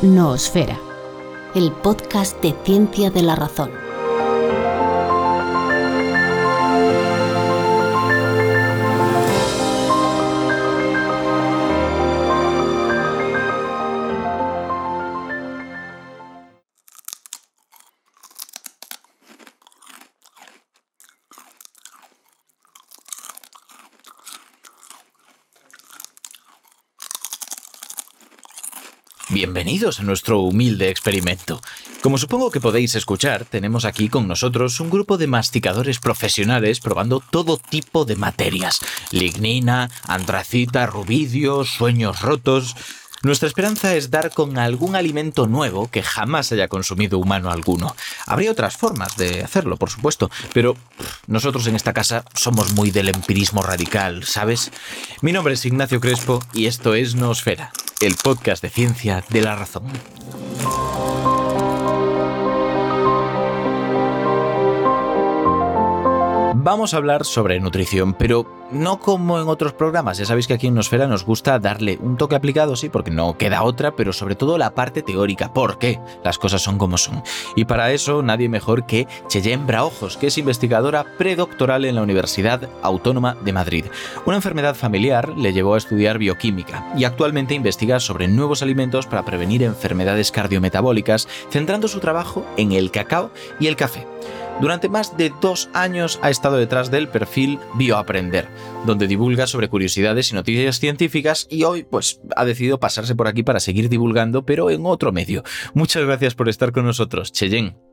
Noosfera, el podcast de ciencia de la razón. Bienvenidos a nuestro humilde experimento. Como supongo que podéis escuchar, tenemos aquí con nosotros un grupo de masticadores profesionales probando todo tipo de materias. Lignina, antracita, rubidio, sueños rotos. Nuestra esperanza es dar con algún alimento nuevo que jamás haya consumido humano alguno. Habría otras formas de hacerlo, por supuesto, pero nosotros en esta casa somos muy del empirismo radical, ¿sabes? Mi nombre es Ignacio Crespo y esto es Noosfera, el podcast de ciencia de la razón. Vamos a hablar sobre nutrición, pero no como en otros programas. Ya sabéis que aquí en Nosfera nos gusta darle un toque aplicado, sí, porque no queda otra, pero sobre todo la parte teórica. ¿Por qué? Las cosas son como son. Y para eso nadie mejor que Cheyenne Braojos, que es investigadora predoctoral en la Universidad Autónoma de Madrid. Una enfermedad familiar le llevó a estudiar bioquímica y actualmente investiga sobre nuevos alimentos para prevenir enfermedades cardiometabólicas, centrando su trabajo en el cacao y el café. Durante más de dos años ha estado detrás del perfil Bioaprender, donde divulga sobre curiosidades y noticias científicas y hoy pues ha decidido pasarse por aquí para seguir divulgando, pero en otro medio. Muchas gracias por estar con nosotros, Cheyenne.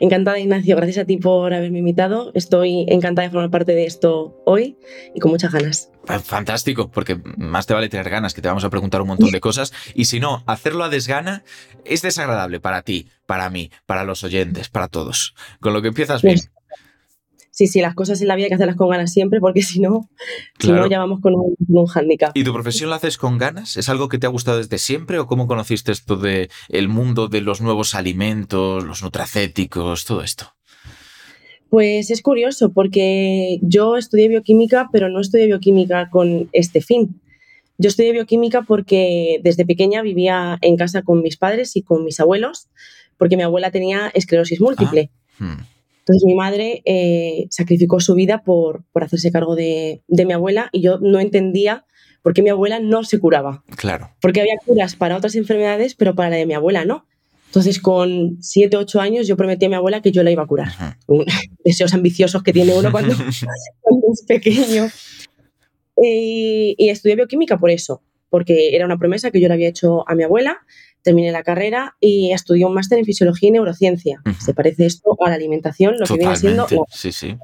Encantada, Ignacio. Gracias a ti por haberme invitado. Estoy encantada de formar parte de esto hoy y con muchas ganas. Fantástico, porque más te vale tener ganas, que te vamos a preguntar un montón de cosas. Y si no, hacerlo a desgana es desagradable para ti, para mí, para los oyentes, para todos. Con lo que empiezas bien. Sí, sí, las cosas en la vida hay que hacerlas con ganas siempre, porque si no, si no ya vamos con un, un handicap. ¿Y tu profesión la haces con ganas? ¿Es algo que te ha gustado desde siempre o cómo conociste esto de el mundo de los nuevos alimentos, los nutracéticos, todo esto? Pues es curioso porque yo estudié bioquímica, pero no estudié bioquímica con este fin. Yo estudié bioquímica porque desde pequeña vivía en casa con mis padres y con mis abuelos, porque mi abuela tenía esclerosis múltiple. Ah, hmm. Entonces mi madre eh, sacrificó su vida por, por hacerse cargo de, de, mi abuela y yo no entendía por qué mi abuela no se curaba. Claro. Porque había curas para otras enfermedades, pero para la de mi abuela no. Entonces, con 7, 8 años, yo prometí a mi abuela que yo la iba a curar. Uh -huh. Deseos ambiciosos que tiene uno cuando, cuando es pequeño. Y, y, estudié bioquímica por eso, porque era una promesa que yo le había hecho a mi abuela. Terminé la carrera y estudié un máster en fisiología y neurociencia. Uh -huh. Se parece esto a la alimentación, lo Totalmente. que viene siendo. No. Sí, sí.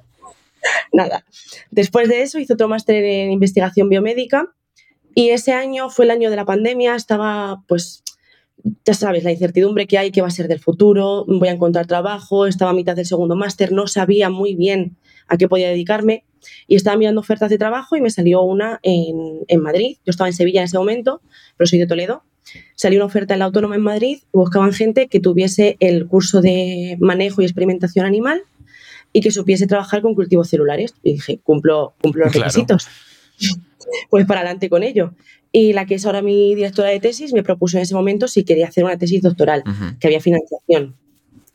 Nada. Después de eso, hice otro máster en investigación biomédica. Y ese año fue el año de la pandemia. Estaba, pues, ya sabes, la incertidumbre que hay, qué va a ser del futuro, voy a encontrar trabajo, estaba a mitad del segundo máster, no sabía muy bien a qué podía dedicarme y estaba mirando ofertas de trabajo y me salió una en, en Madrid. Yo estaba en Sevilla en ese momento, pero soy de Toledo. Salió una oferta en la Autónoma en Madrid y buscaban gente que tuviese el curso de manejo y experimentación animal y que supiese trabajar con cultivos celulares. Y dije, cumplo, cumplo los Claro. requisitos. Pues para adelante con ello. Y la que es ahora mi directora de tesis me propuso en ese momento si quería hacer una tesis doctoral, Uh -huh. que había financiación.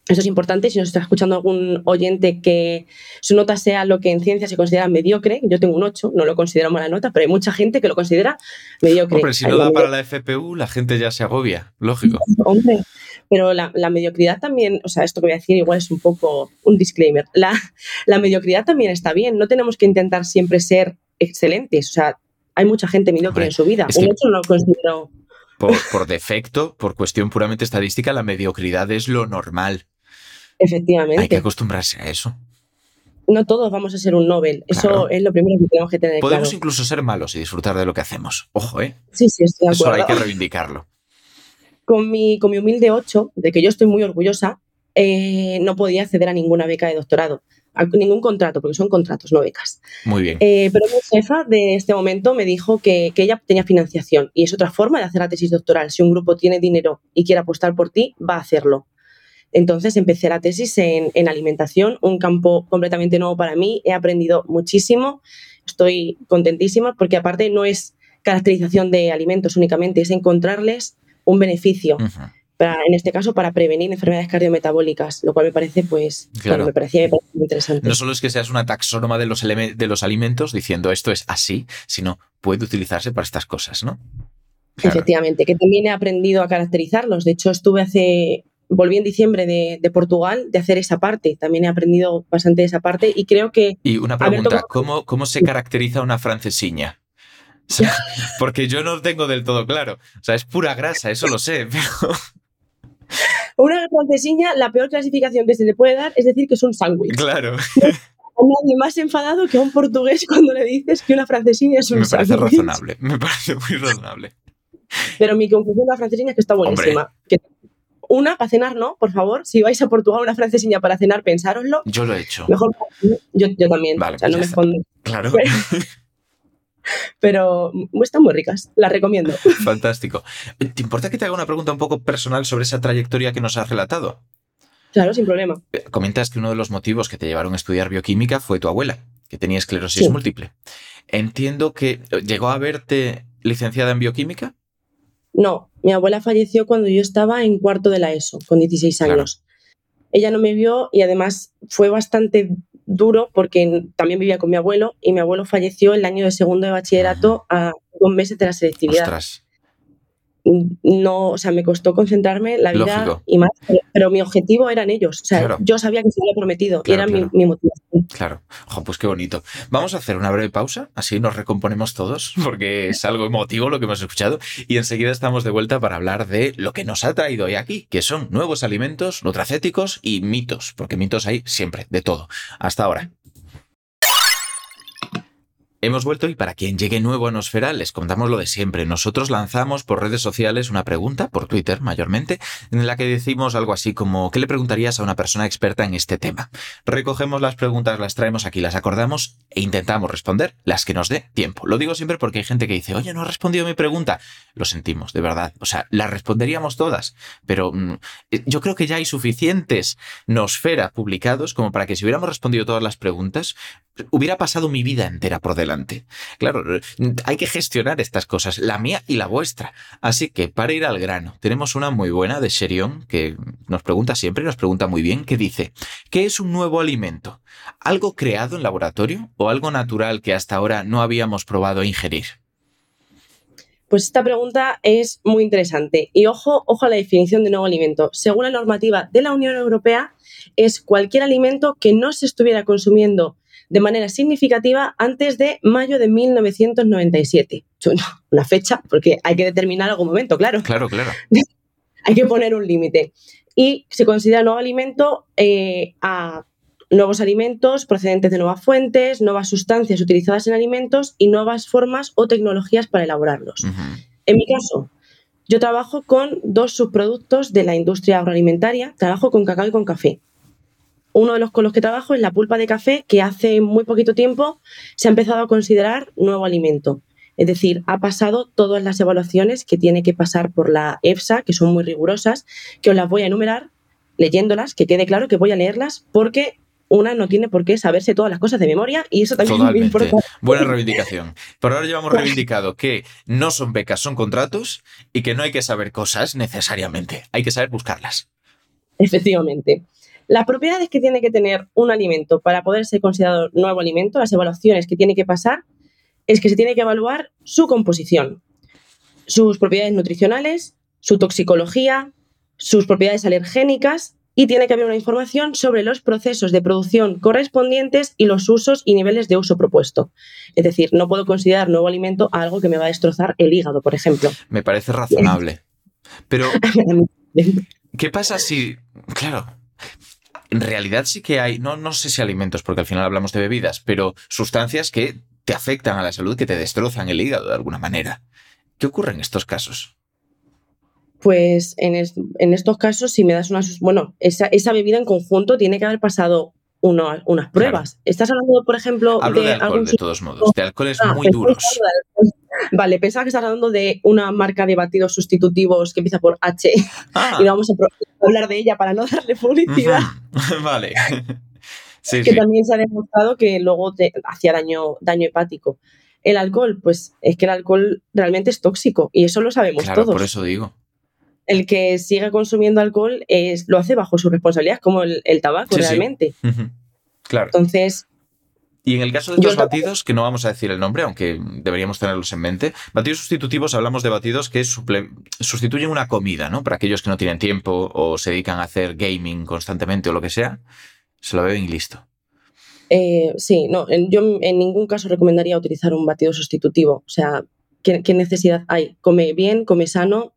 Eso es importante. Si nos está escuchando algún oyente que su nota sea lo que en ciencia se considera mediocre, yo tengo un 8, no lo considero mala nota, pero hay mucha gente que lo considera mediocre. Hombre, si no da para la FPU, la gente ya se agobia, lógico. Hombre, pero la, la, mediocridad también, o sea, esto que voy a decir igual es un poco un disclaimer. La, la, mediocridad también está bien. No tenemos que intentar siempre ser excelentes. O sea, hay mucha gente mediocre Hombre, en su vida. Un que- 8 no lo considero. Por, por defecto, por cuestión puramente estadística, la mediocridad es lo normal. Efectivamente. Hay que acostumbrarse a eso. No todos vamos a ser un Nobel. Eso es lo primero que tenemos que tener Podemos claro. incluso ser malos y disfrutar de lo que hacemos. Ojo, ¿eh? Sí, sí, estoy de Eso hay acuerdo. que reivindicarlo. Con mi, con mi humilde 8, de que yo estoy muy orgullosa, eh, no podía acceder a ninguna beca de doctorado, a ningún contrato, porque son contratos, no becas. Muy bien. Eh, pero mi jefa de este momento me dijo que, que ella tenía financiación y es otra forma de hacer la tesis doctoral. Si un grupo tiene dinero y quiere apostar por ti, va a hacerlo. Entonces empecé la tesis en, en alimentación, un campo completamente nuevo para mí. He aprendido muchísimo, estoy contentísima porque aparte no es caracterización de alimentos únicamente, es encontrarles un beneficio, para, en este caso para prevenir enfermedades cardiometabólicas, lo cual me parece, pues, Claro. bueno, me parecía, me parecía interesante. No solo es que seas una taxónoma de los, de los alimentos diciendo esto es así, sino puede utilizarse para estas cosas, ¿no? Claro. Efectivamente, que también he aprendido a caracterizarlos. De hecho, estuve hace, volví en diciembre de, de Portugal de hacer esa parte. También he aprendido bastante de esa parte y creo que Y una pregunta, ¿cómo, ¿cómo se caracteriza una francesiña? O sea, porque yo no lo tengo del todo claro. O sea, es pura grasa, eso lo sé, pero una francesiña, la peor clasificación que se le puede dar es decir que es un sándwich. claro, A nadie más enfadado que a un portugués cuando le dices que una francesiña es un me parece sándwich. razonable, me parece muy razonable. Pero mi conclusión de la francesiña es que está buenísima. Que una, para cenar no, por favor. Si vais a Portugal, una francesiña para cenar, pensároslo. Yo lo he hecho. Mejor yo, yo también. Vale, o sea, pues no me escondo. Claro, Pero están muy ricas. Las recomiendo. fantástico. ¿Te importa que te haga una pregunta un poco personal sobre esa trayectoria que nos has relatado? Claro, sin problema. Eh, Comentas que uno de los motivos que te llevaron a estudiar bioquímica fue tu abuela, que tenía esclerosis Sí. múltiple. Entiendo que eh, llegó a verte licenciada en bioquímica. No, mi abuela falleció cuando yo estaba en cuarto de la ESO, con 16 Claro. años. Ella no me vio y además fue bastante duro porque también vivía con mi abuelo y mi abuelo falleció el año de segundo de bachillerato a dos meses de la selectividad. Ostras, No, o sea, me costó concentrarme la vida Lógico. y más, pero, pero mi objetivo eran ellos. O sea, Claro. yo sabía que se había prometido Claro, y era claro. mi, mi motivación. claro. Ojo, pues qué bonito. Vamos a hacer una breve pausa, así nos recomponemos todos, porque es algo emotivo lo que hemos escuchado, y enseguida estamos de vuelta para hablar de lo que nos ha traído hoy aquí, que son nuevos alimentos, nutracéticos y mitos, porque mitos hay siempre, de todo. Hasta ahora. Hemos vuelto y para quien llegue nuevo a Nosfera les contamos lo de siempre. Nosotros lanzamos por redes sociales una pregunta, por Twitter mayormente, en la que decimos algo así como ¿qué le preguntarías a una persona experta en este tema? Recogemos las preguntas, las traemos aquí, las acordamos e intentamos responder las que nos dé tiempo. Lo digo siempre porque hay gente que dice, oye, no ha respondido mi pregunta. Lo sentimos, de verdad. O sea, las responderíamos todas, pero mm, eh, yo creo que ya hay suficientes Nosfera publicados como para que si hubiéramos respondido todas las preguntas, hubiera pasado mi vida entera por delante. Claro, hay que gestionar estas cosas, la mía y la vuestra. Así que para ir al grano, tenemos una muy buena de Sherion que nos pregunta siempre, nos pregunta muy bien, que dice, ¿qué es un nuevo alimento? ¿Algo creado en laboratorio o algo natural que hasta ahora no habíamos probado a ingerir? Pues esta pregunta es muy interesante. Y ojo, ojo a la definición de nuevo alimento. Según la normativa de la Unión Europea, es cualquier alimento que no se estuviera consumiendo de manera significativa antes de mayo de 1997. Bueno, Una fecha, porque hay que determinar algún momento, claro. Claro, claro. Hay que poner un límite. Y se considera nuevo alimento eh, a nuevos alimentos procedentes de nuevas fuentes, nuevas sustancias utilizadas en alimentos y nuevas formas o tecnologías para elaborarlos. En mi caso, yo trabajo con dos subproductos de la industria agroalimentaria. Trabajo con cacao y con café. Uno de los con los que trabajo es la pulpa de café, que hace muy poquito tiempo se ha empezado a considerar nuevo alimento. Es decir, ha pasado todas las evaluaciones que tiene que pasar por la EFSA, que son muy rigurosas, que os las voy a enumerar leyéndolas, que quede claro que voy a leerlas, porque una no tiene por qué saberse todas las cosas de memoria y eso también me Totalmente. importa. Buena reivindicación. Por ahora llevamos reivindicado que no son becas, son contratos y que no hay que saber cosas necesariamente. Hay que saber buscarlas. Efectivamente. Las propiedades que tiene que tener un alimento para poder ser considerado nuevo alimento, las evaluaciones que tiene que pasar, es que se tiene que evaluar su composición, sus propiedades nutricionales, su toxicología, sus propiedades alergénicas y tiene que haber una información sobre los procesos de producción correspondientes y los usos y niveles de uso propuesto. Es decir, no puedo considerar nuevo alimento algo que me va a destrozar el hígado, por ejemplo. Me parece razonable. Pero, ¿qué pasa si... Claro. En realidad sí que hay, no, no sé si alimentos, porque al final hablamos de bebidas, pero sustancias que te afectan a la salud, que te destrozan el hígado de alguna manera. ¿Qué ocurre en estos casos? Pues en, estos casos, si me das una... Bueno, esa, bebida en conjunto tiene que haber pasado unas pruebas. ¿Estás hablando, por ejemplo, de, alcohol, de todos modos, de alcoholes ah, muy duros. Vale, pensaba que estás hablando de una marca de batidos sustitutivos que empieza por H ah. y no vamos a hablar de ella para no darle publicidad. Vale. que también se ha demostrado que luego te hacía daño, daño hepático. El alcohol, pues es que el alcohol realmente es tóxico y eso lo sabemos claro, todos. Por eso digo. El que siga consumiendo alcohol es, lo hace bajo su responsabilidad, como el, tabaco realmente. Claro. Entonces, y en el caso de estos batidos, que no vamos a decir el nombre, aunque deberíamos tenerlos en mente, batidos sustitutivos, hablamos de batidos que sustituyen una comida, ¿no? Para aquellos que no tienen tiempo o se dedican a hacer gaming constantemente o lo que sea, se lo beben y listo. Eh, sí, no, yo en ningún caso recomendaría utilizar un batido sustitutivo. O sea, ¿qué, necesidad hay? Come bien, come sano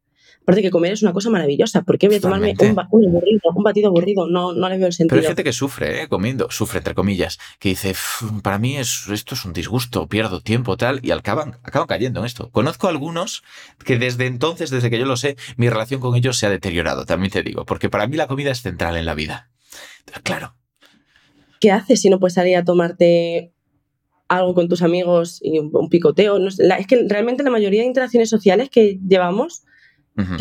Aparte que comer es una cosa maravillosa. ¿Por qué voy a tomarme un, un, batido aburrido? No, no le veo el sentido. Pero hay gente que sufre, ¿eh? comiendo, sufre entre comillas, que dice, para mí es, esto es un disgusto, pierdo tiempo, tal, y acaban, acaban cayendo en esto. Conozco algunos que desde entonces, desde que yo lo sé, mi relación con ellos se ha deteriorado, también te digo, porque para mí la comida es central en la vida. claro. ¿Qué haces si no puedes salir a tomarte algo con tus amigos y un, picoteo? es que realmente la mayoría de interacciones sociales que llevamos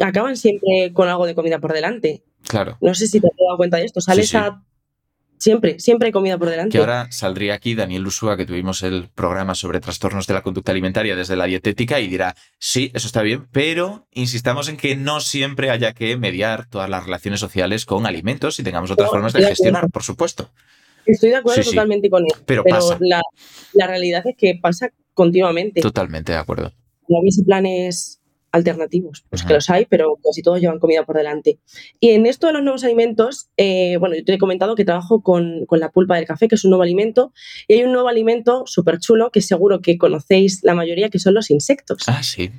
acaban siempre con algo de comida por delante. Claro. No sé si te has dado cuenta de esto. Sales a. Siempre, siempre hay comida por delante. Que ahora saldría aquí Daniel Lusúa, que tuvimos el programa sobre trastornos de la conducta alimentaria desde la dietética, y dirá: Sí, eso está bien, pero insistamos en que no siempre haya que mediar todas las relaciones sociales con alimentos y tengamos otras formas de gestionar, por supuesto. Estoy de acuerdo totalmente con él. Pero, La, la, realidad es que pasa continuamente. Totalmente de acuerdo. No hubiese planes alternativos, pues que los hay, pero casi todos llevan comida por delante. Y en esto de los nuevos alimentos, eh, bueno, yo te he comentado que trabajo con, la pulpa del café, que es un nuevo alimento, y hay un nuevo alimento súper chulo que seguro que conocéis la mayoría, que son los insectos. Ah, sí.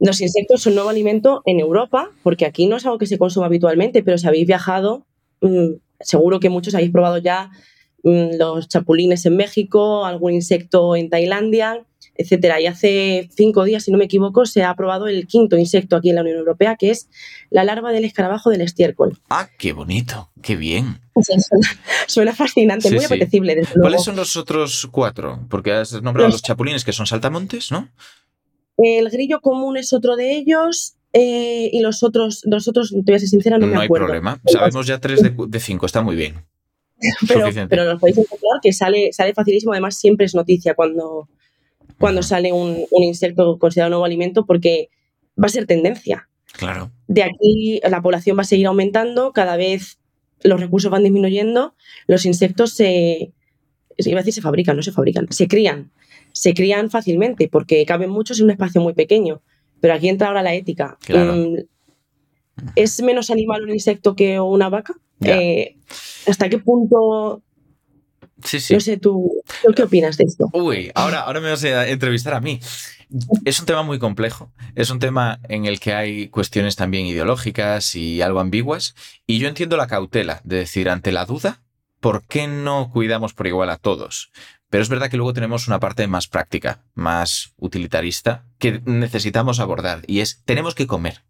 Los insectos son un nuevo alimento en Europa, porque aquí no es algo que se consuma habitualmente, pero si habéis viajado, mm, seguro que muchos habéis probado ya mm, los chapulines en México, algún insecto en Tailandia etcétera. Y hace cinco días, si no me equivoco, se ha aprobado el quinto insecto aquí en la Unión Europea, que es la larva del escarabajo del estiércol. Ah, qué bonito, qué bien. suena, fascinante, muy apetecible. ¿Cuáles son los otros cuatro? Porque has nombrado los, chapulines, que son saltamontes, ¿no? El grillo común es otro de ellos. Eh, y los otros, los otros, te voy a ser sincera, no, me acuerdo. No hay problema. Sabemos ya tres de, cinco, está muy bien. pero, pero los podéis encontrar que sale, sale facilísimo. Además, siempre es noticia cuando, cuando sale un, insecto considerado nuevo alimento porque va a ser tendencia. Claro. De aquí la población va a seguir aumentando, cada vez los recursos van disminuyendo, los insectos se, iba a decir se fabrican, no se fabrican, se crían. Se crían fácilmente porque caben muchos en un espacio muy pequeño. Pero aquí entra ahora la ética. Mm, ¿Es menos animal un insecto que una vaca? Eh, ¿Hasta qué punto Sí, sí. No sé, ¿tú, qué opinas de esto? Uy, ahora, ahora me vas a entrevistar a mí. Es un tema muy complejo. Es un tema en el que hay cuestiones también ideológicas y algo ambiguas. Y yo entiendo la cautela de decir, ante la duda, ¿por qué no cuidamos por igual a todos? Pero es verdad que luego tenemos una parte más práctica, más utilitarista, que necesitamos abordar y es, tenemos que comer.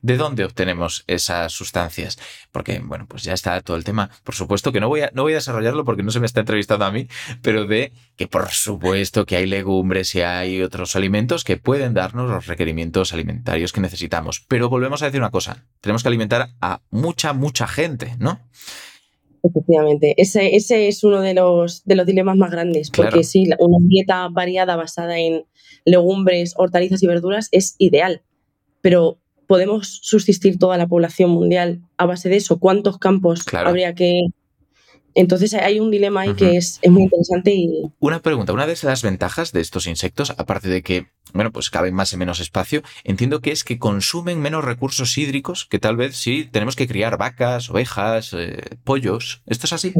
¿De dónde obtenemos esas sustancias? Porque, bueno, pues ya está todo el tema. Por supuesto que no voy a, no voy a desarrollarlo porque no se me está entrevistando a mí, pero de que por supuesto que hay legumbres y hay otros alimentos que pueden darnos los requerimientos alimentarios que necesitamos. Pero volvemos a decir una cosa, tenemos que alimentar a mucha, mucha gente, ¿no? Efectivamente, ese, ese es uno de los, de los dilemas más grandes, porque sí, una dieta variada basada en legumbres, hortalizas y verduras es ideal, pero ¿podemos subsistir toda la población mundial a base de eso? ¿Cuántos campos habría que, entonces hay un dilema ahí que es, muy interesante y... Una pregunta, una de las ventajas de estos insectos, aparte de que, bueno, pues caben más en menos espacio, entiendo que es que consumen menos recursos hídricos que tal vez si tenemos que criar vacas, ovejas, eh, pollos. ¿Esto es así?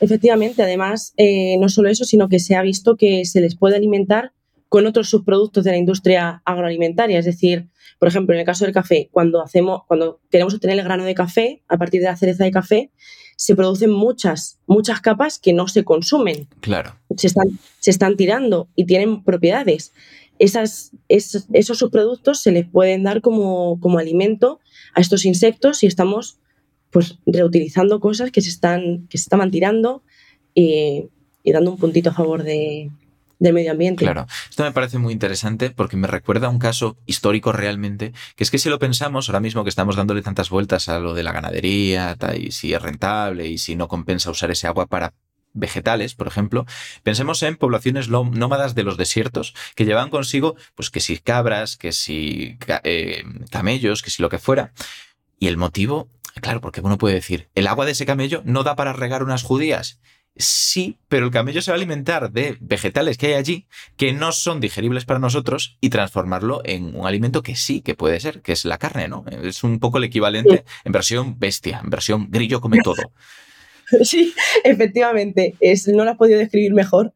efectivamente, además, eh, no solo eso, sino que se ha visto que se les puede alimentar con otros subproductos de la industria agroalimentaria. Es decir, por ejemplo, en el caso del café, cuando, hacemos, cuando queremos obtener el grano de café a partir de la cereza de café, se producen muchas, muchas capas que no se consumen. Claro. Se están, se están tirando y tienen propiedades. Esas, esos subproductos se les pueden dar como, como alimento a estos insectos y estamos pues reutilizando cosas que se están que se estaban tirando y, dando un puntito a favor de, del medio ambiente. Claro, esto me parece muy interesante porque me recuerda a un caso histórico realmente, que es que si lo pensamos ahora mismo que estamos dándole tantas vueltas a lo de la ganadería, y si es rentable y si no compensa usar ese agua para vegetales, por ejemplo, pensemos en poblaciones nómadas de los desiertos que llevan consigo, pues que si cabras, que si eh, camellos, que si lo que fuera. Y el motivo Claro, porque uno puede decir, ¿el agua de ese camello no da para regar unas judías? Sí, pero el camello se va a alimentar de vegetales que hay allí que no son digeribles para nosotros y transformarlo en un alimento que sí que puede ser, que es la carne, ¿no? Es un poco el equivalente en versión bestia, en versión grillo come todo. Sí, efectivamente, es, no lo has podido describir mejor,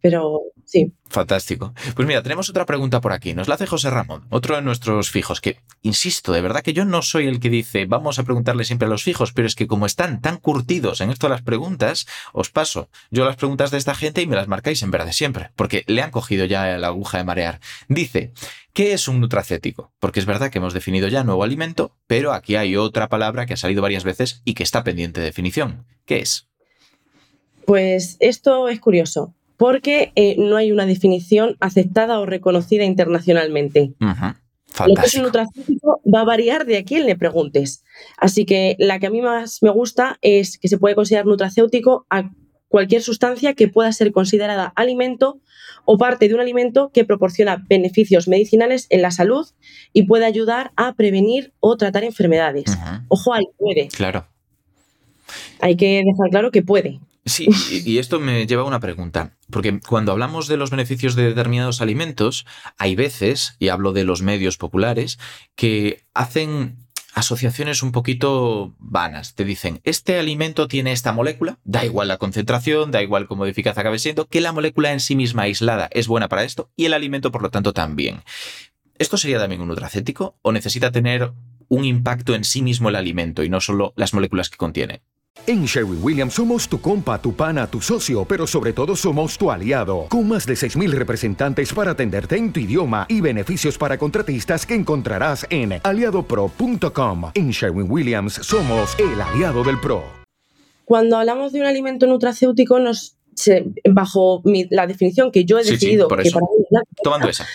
pero sí. Fantástico. Pues mira, tenemos otra pregunta por aquí. Nos la hace José Ramón, otro de nuestros fijos, que, insisto, de verdad que yo no soy el que dice vamos a preguntarle siempre a los fijos, pero es que como están tan curtidos en esto de las preguntas, os paso yo las preguntas de esta gente y me las marcáis en verde siempre, porque le han cogido ya la aguja de marear. Dice, ¿qué es un nutracético? Porque es verdad que hemos definido ya nuevo alimento, pero aquí hay otra palabra que ha salido varias veces y que está pendiente de definición. ¿Qué es? Pues esto es curioso porque eh, no hay una definición aceptada o reconocida internacionalmente. Lo que es un nutracéutico va a variar de a quién le preguntes. Así que la que a mí más me gusta es que se puede considerar nutracéutico a cualquier sustancia que pueda ser considerada alimento o parte de un alimento que proporciona beneficios medicinales en la salud y puede ayudar a prevenir o tratar enfermedades. Ojo, ahí puede. Claro. Hay que dejar claro que puede. Sí, y esto me lleva a una pregunta, porque cuando hablamos de los beneficios de determinados alimentos, hay veces, y hablo de los medios populares, que hacen asociaciones un poquito vanas. Te dicen, este alimento tiene esta molécula, da igual la concentración, da igual cómo eficaz acabe siendo, que la molécula en sí misma aislada es buena para esto y el alimento, por lo tanto, también. ¿Esto sería también un nutracético o necesita tener un impacto en sí mismo el alimento y no solo las moléculas que contiene? En Sherwin Williams somos tu compa, tu pana, tu socio, pero sobre todo somos tu aliado, con más de 6.000 representantes para atenderte en tu idioma y beneficios para contratistas que encontrarás en aliadopro.com. En Sherwin Williams somos el aliado del PRO. Cuando hablamos de un alimento nutracéutico, nos, bajo la definición que yo he decidido que para Tomando esa.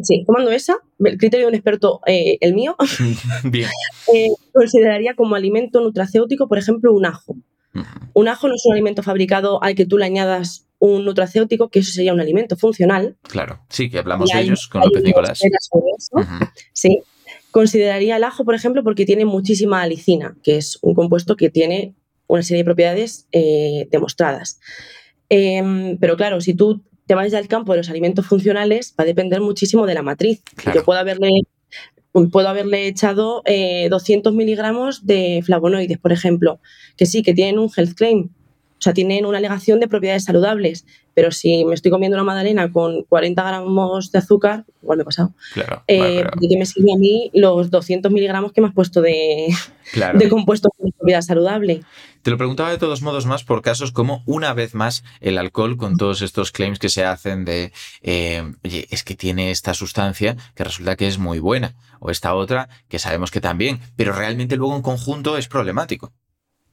Sí, tomando esa, el criterio de un experto, eh, el mío, Bien. Eh, consideraría como alimento nutracéutico, por ejemplo, un ajo. Un ajo no es un alimento fabricado al que tú le añadas un nutracéutico, que eso sería un alimento funcional. Claro, sí, que hablamos de ellos con López Nicolás. Sí, consideraría el ajo, por ejemplo, porque tiene muchísima alicina, que es un compuesto que tiene una serie de propiedades eh, demostradas. Em, pero claro, si tú te vais al campo de los alimentos funcionales, va a depender muchísimo de la matriz. Yo puedo haberle, puedo haberle echado 200 eh, miligramos de flavonoides, por ejemplo, que sí, que tienen un health claim, o sea, tienen una alegación de propiedades saludables, pero si me estoy comiendo una magdalena con 40 gramos de azúcar, igual me he pasado. Claro. Eh, ¿De qué me sirve a mí los 200 miligramos que me has puesto de, de compuestos con propiedad saludable? Te lo preguntaba de todos modos más por casos como, una vez más, el alcohol con todos estos claims que se hacen de, eh, oye, es que tiene esta sustancia que resulta que es muy buena, o esta otra que sabemos que también, pero realmente luego en conjunto es problemático.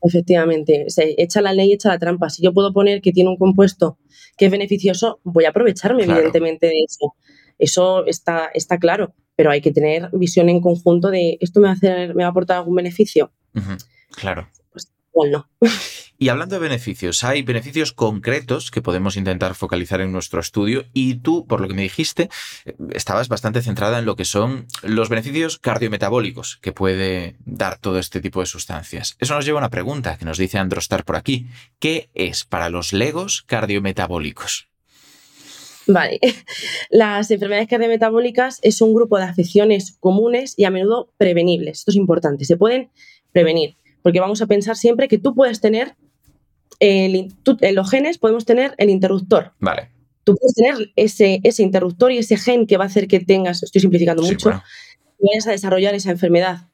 Efectivamente, se echa la ley, echa la trampa. Si yo puedo poner que tiene un compuesto que es beneficioso, voy a aprovecharme evidentemente de eso. Eso está, está claro, pero hay que tener visión en conjunto de esto me va a, hacer, me va a aportar algún beneficio. Claro. Pues igual no. Y hablando de beneficios, hay beneficios concretos que podemos intentar focalizar en nuestro estudio y tú, por lo que me dijiste, eh, estabas bastante centrada en lo que son los beneficios cardiometabólicos que puede dar todo este tipo de sustancias. Eso nos lleva a una pregunta que nos dice Androstar por aquí. ¿Qué es para los legos cardiometabólicos? Vale, las enfermedades cardiometabólicas es un grupo de afecciones comunes y a menudo prevenibles. Esto es importante, se pueden prevenir, porque vamos a pensar siempre que tú puedes tener en los genes podemos tener el interruptor. Vale. Tú puedes tener ese, ese interruptor y ese gen que va a hacer que tengas, estoy simplificando mucho, vayas a desarrollar esa enfermedad.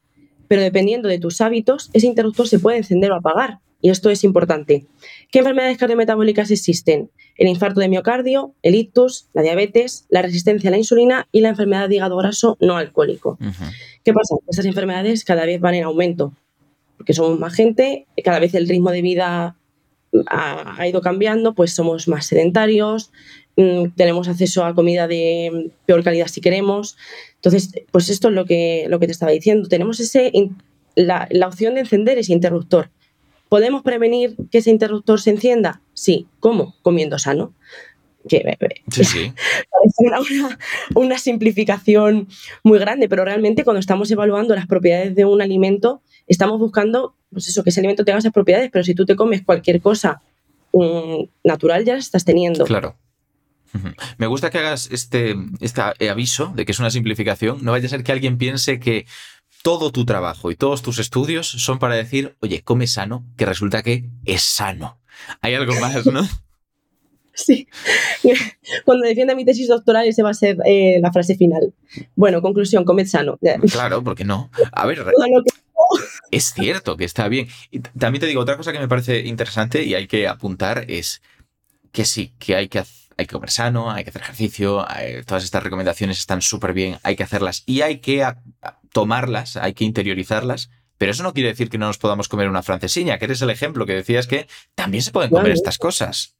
pero dependiendo de tus hábitos, ese interruptor se puede encender o apagar. Y esto es importante. ¿Qué enfermedades cardiometabólicas existen? El infarto de miocardio, el ictus, la diabetes, la resistencia a la insulina y la enfermedad de hígado graso no alcohólico. ¿Qué pasa? Estas enfermedades cada vez van en aumento, porque somos más gente, cada vez el ritmo de vida ha, ido cambiando, pues somos más sedentarios, mm, tenemos acceso a comida de peor calidad si queremos. Entonces, pues esto es lo que, lo que te estaba diciendo. Tenemos ese, la, la opción de encender ese interruptor. ¿Podemos prevenir que ese interruptor se encienda? Sí. ¿Cómo? Comiendo sano. Que, sí, sí. parece una, una, simplificación muy grande, pero realmente cuando estamos evaluando las propiedades de un alimento, estamos buscando pues eso, que ese alimento tenga esas propiedades, pero si tú te comes cualquier cosa mm, natural, ya las estás teniendo. Claro. Me gusta que hagas este, este aviso de que es una simplificación. No vaya a ser que alguien piense que todo tu trabajo y todos tus estudios son para decir, oye, come sano, que resulta que es sano. Hay algo más, ¿no? Sí. Cuando defienda mi tesis doctoral, esa va a ser eh, la frase final. Bueno, conclusión, comed sano. Claro, porque no. A ver, es cierto que está bien. Y también te digo, otra cosa que me parece interesante y hay que apuntar es que sí, que hay que, hay que comer sano, hay que hacer ejercicio, todas estas recomendaciones están súper bien, hay que hacerlas y hay que tomarlas, hay que interiorizarlas. Pero eso no quiere decir que no nos podamos comer una francesiña, que eres el ejemplo que decías que también se pueden comer estas cosas.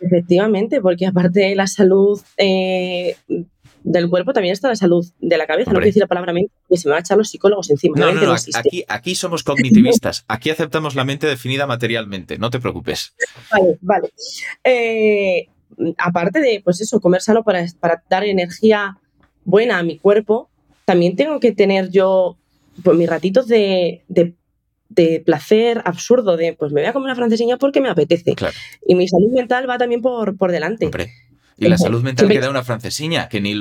Efectivamente, porque aparte de la salud eh, del cuerpo también está la salud de la cabeza. No quiero decir la palabra mente, porque se me van a echar los psicólogos encima. No, no, no, aquí, aquí somos cognitivistas. Aquí aceptamos la mente definida materialmente. No te preocupes. Vale, vale. Eh, aparte de, pues eso, comer sano para, para dar energía buena a mi cuerpo, también tengo que tener yo pues, mis ratitos de, placer absurdo, de pues me voy a comer una francesilla porque me apetece. Y mi salud mental va también por, por delante. Y la salud mental queda una francesilla, que ni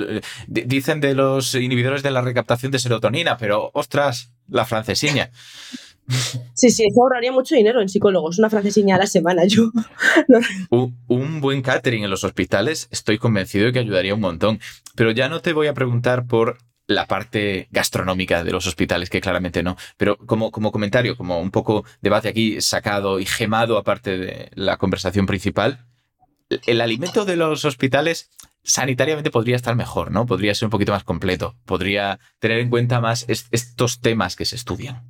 dicen de los inhibidores de la recaptación de serotonina, pero ostras, la francesilla. Sí, sí, eso ahorraría mucho dinero en psicólogos, una francesilla a la semana. Yo. un, buen catering en los hospitales, estoy convencido de que ayudaría un montón. Pero ya no te voy a preguntar por la parte gastronómica de los hospitales, que claramente no. Pero como, como comentario, como un poco debate aquí sacado y gemado aparte de la conversación principal, el alimento de los hospitales sanitariamente podría estar mejor, ¿no? Podría ser un poquito más completo, podría tener en cuenta más estos temas que se estudian.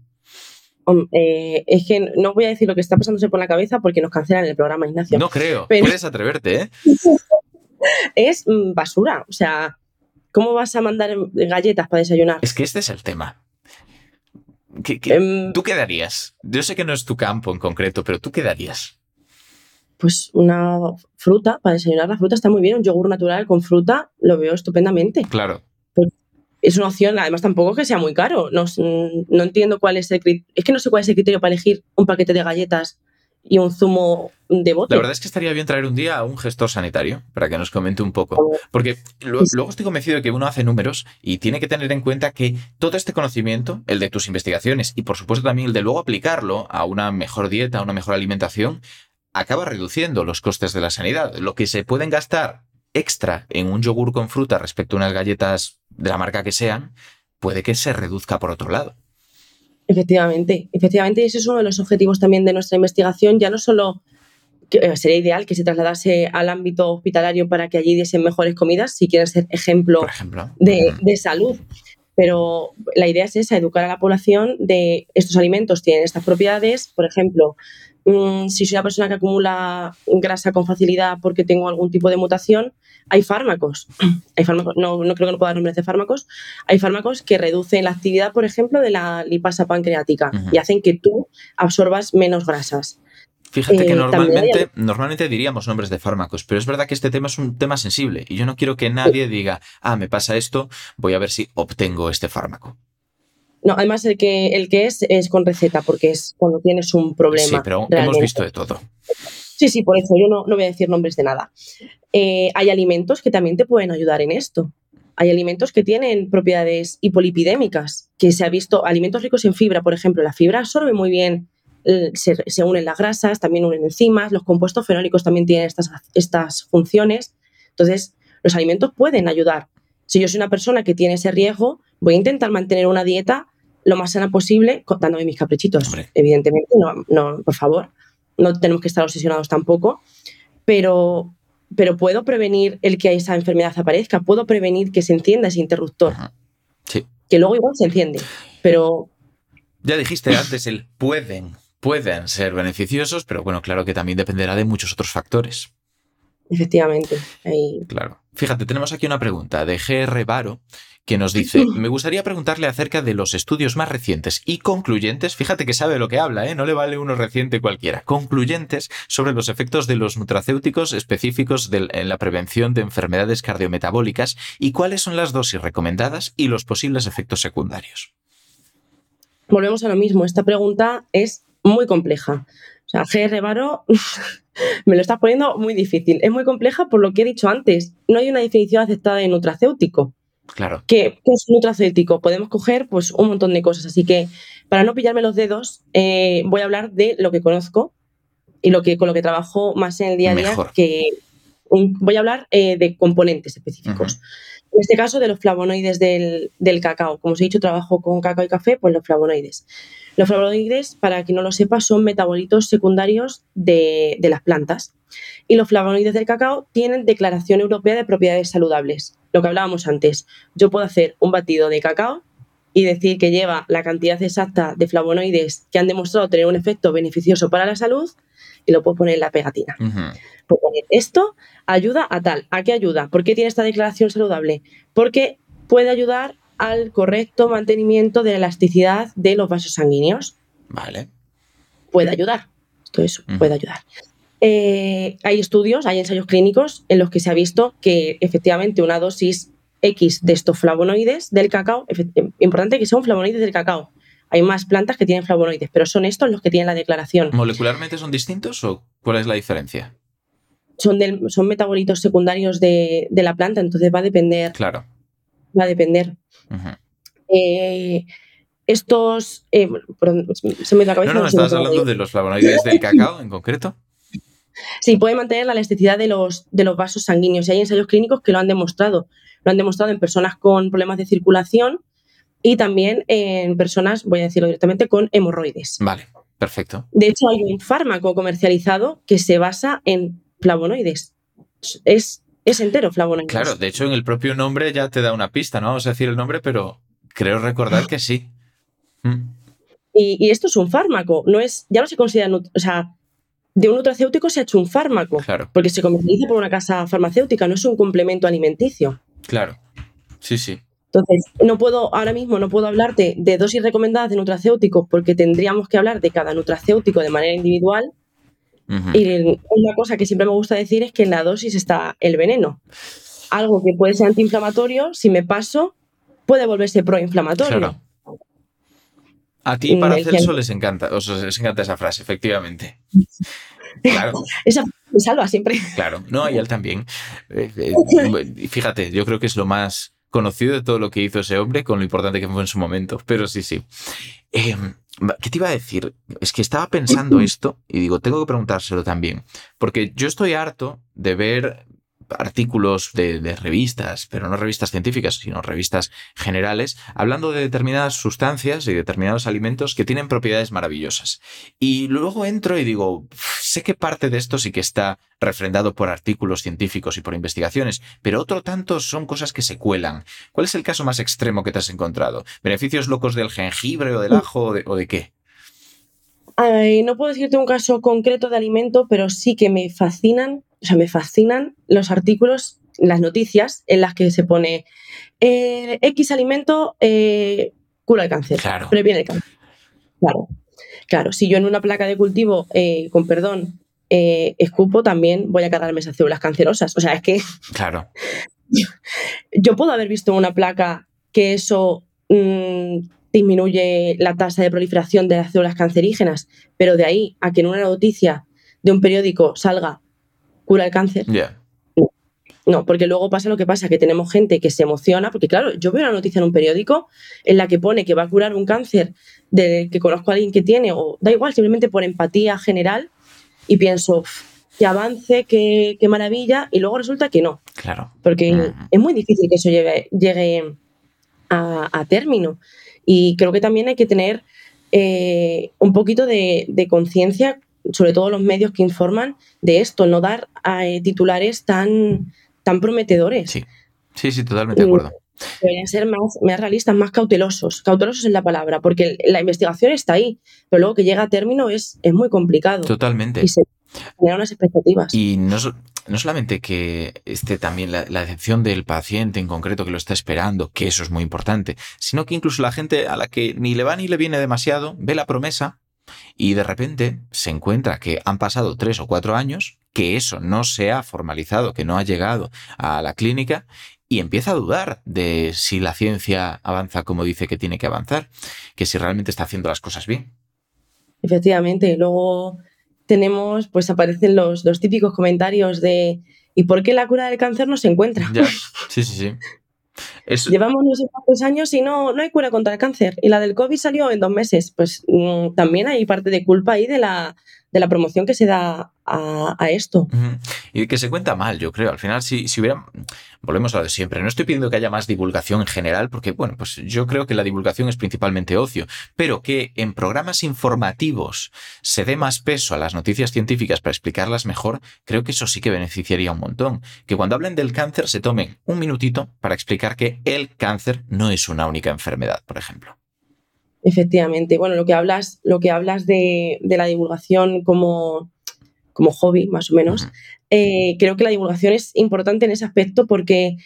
Eh, es que no voy a decir lo que está pasándose por la cabeza porque nos cancelan el programa, Ignacio. No creo, puedes atreverte, ¿eh? es mm, basura, o sea, ¿cómo vas a mandar galletas para desayunar? Es que este es el tema. Em, ¿Tú qué darías? Yo sé que no es tu campo en concreto, pero ¿tú qué darías? Pues una fruta, para desayunar la fruta está muy bien, un yogur natural con fruta lo veo estupendamente. Claro. Pues es una opción, además tampoco que sea muy caro. No, no entiendo cuál es el es que no sé cuál es el criterio para elegir un paquete de galletas y un zumo de bote. La verdad es que estaría bien traer un día a un gestor sanitario para que nos comente un poco. Porque luego estoy convencido de que uno hace números y tiene que tener en cuenta que todo este conocimiento, el de tus investigaciones y por supuesto también el de luego aplicarlo a una mejor dieta, a una mejor alimentación, acaba reduciendo los costes de la sanidad. Lo que se pueden gastar extra en un yogur con fruta respecto a unas galletas de la marca que sean, puede que se reduzca por otro lado. Efectivamente, efectivamente, ese es uno de los objetivos también de nuestra investigación, ya no solo eh, sería ideal que se trasladase al ámbito hospitalario para que allí diesen mejores comidas, si quieren ser ejemplo, De, de, salud. Pero la idea es esa, educar a la población de estos alimentos tienen estas propiedades, por ejemplo, Mm, si soy una persona que acumula grasa con facilidad porque tengo algún tipo de mutación, hay fármacos. Hay fármacos no, creo que no pueda dar nombres de fármacos. Hay fármacos que reducen la actividad, por ejemplo, de la lipasa pancreática y hacen que tú absorbas menos grasas. Fíjate que eh, normalmente, normalmente diríamos nombres de fármacos, pero es verdad que este tema es un tema sensible y yo no quiero que nadie diga, ah, me pasa esto, voy a ver si obtengo este fármaco. No, además el que, el que es es con receta, porque es cuando tienes un problema. Sí, pero hemos visto de todo. Sí, sí, por eso yo no, no voy a decir nombres de nada. Eh, hay alimentos que también te pueden ayudar en esto. Hay alimentos que tienen propiedades hipolipidémicas, que se ha visto, alimentos ricos en fibra, por ejemplo, la fibra absorbe muy bien, se, se unen las grasas, también unen enzimas, los compuestos fenólicos también tienen estas, estas funciones. Entonces, los alimentos pueden ayudar. Si yo soy una persona que tiene ese riesgo, voy a intentar mantener una dieta lo más sana posible, dándome mis caprichitos. Evidentemente, no, no, por favor, no tenemos que estar obsesionados tampoco, pero, pero puedo prevenir el que esa enfermedad aparezca, puedo prevenir que se encienda ese interruptor. Sí. Que luego igual se enciende, pero... Ya dijiste antes el pueden, pueden ser beneficiosos, pero bueno, claro que también dependerá de muchos otros factores. Efectivamente. Claro. Fíjate, tenemos aquí una pregunta de GR Varo que nos dice, me gustaría preguntarle acerca de los estudios más recientes y concluyentes, fíjate que sabe lo que habla, ¿eh? no le vale uno reciente cualquiera, concluyentes sobre los efectos de los nutracéuticos específicos en la prevención de enfermedades cardiometabólicas y cuáles son las dosis recomendadas y los posibles efectos secundarios. Volvemos a lo mismo, esta pregunta es muy compleja. O sea, GR Varo me lo está poniendo muy difícil. Es muy compleja por lo que he dicho antes. No hay una definición aceptada de nutracéutico. Claro. ¿Qué, es nutracéutico? Podemos coger pues, un montón de cosas. Así que, para no pillarme los dedos, eh, voy a hablar de lo que conozco y lo que, con lo que trabajo más en el día a día. Que voy a hablar eh, de componentes específicos. En este caso, de los flavonoides del, cacao. Como os he dicho, trabajo con cacao y café, pues los flavonoides. Los flavonoides, para quien no lo sepa, son metabolitos secundarios de, de las plantas. Y los flavonoides del cacao tienen Declaración Europea de Propiedades Saludables lo que hablábamos antes. Yo puedo hacer un batido de cacao y decir que lleva la cantidad exacta de flavonoides que han demostrado tener un efecto beneficioso para la salud y lo puedo poner en la pegatina. Puedo poner esto ayuda a tal. ¿A qué ayuda? ¿Por qué tiene esta declaración saludable? Porque puede ayudar al correcto mantenimiento de la elasticidad de los vasos sanguíneos. Vale. Puede ayudar. Esto es, puede ayudar. Eh, hay estudios, hay ensayos clínicos en los que se ha visto que efectivamente una dosis X de estos flavonoides del cacao, importante que son flavonoides del cacao. Hay más plantas que tienen flavonoides, pero son estos los que tienen la declaración. ¿Molecularmente son distintos o cuál es la diferencia? Son, son metabolitos secundarios de, la planta, entonces va a depender. Claro. Va a depender. Eh, estos. Eh, se me la cabeza. No, no, estabas hablando de los flavonoides del cacao en concreto. Sí, puede mantener la elasticidad de los, de los vasos sanguíneos y hay ensayos clínicos que lo han demostrado. Lo han demostrado en personas con problemas de circulación y también en personas, voy a decirlo directamente, con hemorroides. Vale, perfecto. De hecho, hay un fármaco comercializado que se basa en flavonoides. Es, es entero flavonoides. Claro, de hecho, en el propio nombre ya te da una pista, no vamos a decir el nombre, pero creo recordar que sí. Mm. Y, y, esto es un fármaco, no es, ya no se considera, o sea, de un nutracéutico se ha hecho un fármaco. Claro. Porque se comercializa por una casa farmacéutica, no es un complemento alimenticio. Claro. Sí, sí. Entonces, no puedo, ahora mismo no puedo hablarte de dosis recomendadas de nutracéuticos porque tendríamos que hablar de cada nutracéutico de manera individual. Y una cosa que siempre me gusta decir es que en la dosis está el veneno. Algo que puede ser antiinflamatorio, si me paso, puede volverse proinflamatorio. Claro. A ti para Celso les encanta, les encanta esa frase, efectivamente. Claro. Esa me salva siempre. Claro, no, y él también. Eh, eh, fíjate, yo creo que es lo más conocido de todo lo que hizo ese hombre, con lo importante que fue en su momento. Pero sí, sí. Em, ¿Qué te iba a decir? Es que estaba pensando esto y digo, tengo que preguntárselo también. Porque yo estoy harto de ver artículos de, revistas, pero no revistas científicas, sino revistas generales, hablando de determinadas sustancias y determinados alimentos que tienen propiedades maravillosas. Y luego entro y digo, sé que parte de esto sí que está refrendado por artículos científicos y por investigaciones, pero otro tanto son cosas que se cuelan. ¿Cuál es el caso más extremo que te has encontrado? ¿Beneficios locos del jengibre o del ajo o de, qué? no puedo decirte un caso concreto de alimento, pero sí que me fascinan o sea, me fascinan los artículos, las noticias en las que se pone eh, X alimento eh, cura el cáncer, claro. previene el cáncer. Claro, claro. Si yo en una placa de cultivo, eh, con perdón, escupo, también voy a cargarme esas células cancerosas. O sea, es que. Claro. Yo puedo haber visto en una placa que eso mm, disminuye la tasa de proliferación de las células cancerígenas, pero de ahí a que en una noticia de un periódico salga cura el cáncer. No, porque luego pasa lo que pasa, que tenemos gente que se emociona, porque claro, yo veo una noticia en un periódico en la que pone que va a curar un cáncer de que conozco a alguien que tiene, o da igual, simplemente por empatía general, y pienso, que avance, que, maravilla, y luego resulta que no. Claro. Porque es muy difícil que eso llegue, llegue a, a, término. Y creo que también hay que tener eh, un poquito de, conciencia, sobre todo los medios que informan de esto, no dar eh, titulares tan, tan prometedores. Sí, sí, sí, totalmente de acuerdo. Deberían ser más, más realistas, más cautelosos. Cautelosos es la palabra, porque la investigación está ahí, pero luego que llega a término es, es muy complicado. Totalmente. Y se generan unas expectativas. Y no, no solamente que esté también la, decepción del paciente en concreto que lo está esperando, que eso es muy importante, sino que incluso la gente a la que ni le va ni le viene demasiado ve la promesa y de repente se encuentra que han pasado tres o cuatro años, que eso no se ha formalizado, que no ha llegado a la clínica y empieza a dudar de si la ciencia avanza como dice que tiene que avanzar, que si realmente está haciendo las cosas bien. Efectivamente, luego tenemos, pues aparecen los, los típicos comentarios de ¿y por qué la cura del cáncer no se encuentra? Sí, sí, sí. Llevamos no sé cuántos años y no, no hay cura contra el cáncer. Y la del COVID salió en dos meses. Pues mm, también hay parte de culpa ahí de la, de la promoción que se da a, esto. Y que se cuenta mal, yo creo. Al final, si, si hubiera. Volvemos a lo de siempre. No estoy pidiendo que haya más divulgación en general, porque, bueno, pues yo creo que la divulgación es principalmente ocio, pero que en programas informativos se dé más peso a las noticias científicas para explicarlas mejor, creo que eso sí que beneficiaría un montón. Que cuando hablen del cáncer se tomen un minutito para explicar que el cáncer no es una única enfermedad, por ejemplo. Efectivamente. Bueno, lo que hablas, lo que hablas de, la divulgación como, como hobby, más o menos, eh, creo que la divulgación es importante en ese aspecto porque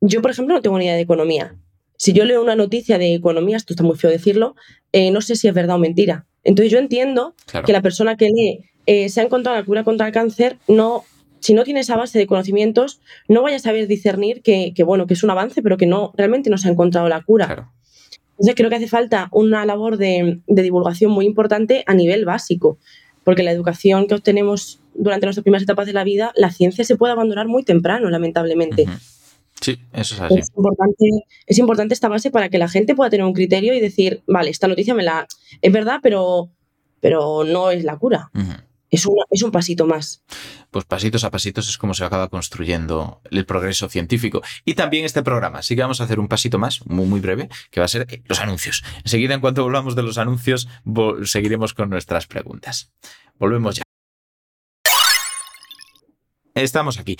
yo, por ejemplo, no tengo ni idea de economía. Si yo leo una noticia de economía, esto está muy feo decirlo, eh, no sé si es verdad o mentira. Entonces yo entiendo que la persona que lee eh, se ha encontrado la cura contra el cáncer, no, si no tiene esa base de conocimientos, no vaya a saber discernir que, bueno, que es un avance, pero que no, realmente no se ha encontrado la cura. Entonces creo que hace falta una labor de, divulgación muy importante a nivel básico, porque la educación que obtenemos durante nuestras primeras etapas de la vida, la ciencia se puede abandonar muy temprano, lamentablemente. Sí, eso es así. Es importante, es importante esta base para que la gente pueda tener un criterio y decir, vale, esta noticia me la es verdad, pero, pero no es la cura es, es un pasito más. Pues pasitos a pasitos es como se acaba construyendo el progreso científico. Y también este programa. Así que vamos a hacer un pasito más, muy, muy breve, que va a ser eh, los anuncios. Enseguida, en cuanto volvamos de los anuncios, seguiremos con nuestras preguntas. Volvemos ya. Estamos aquí.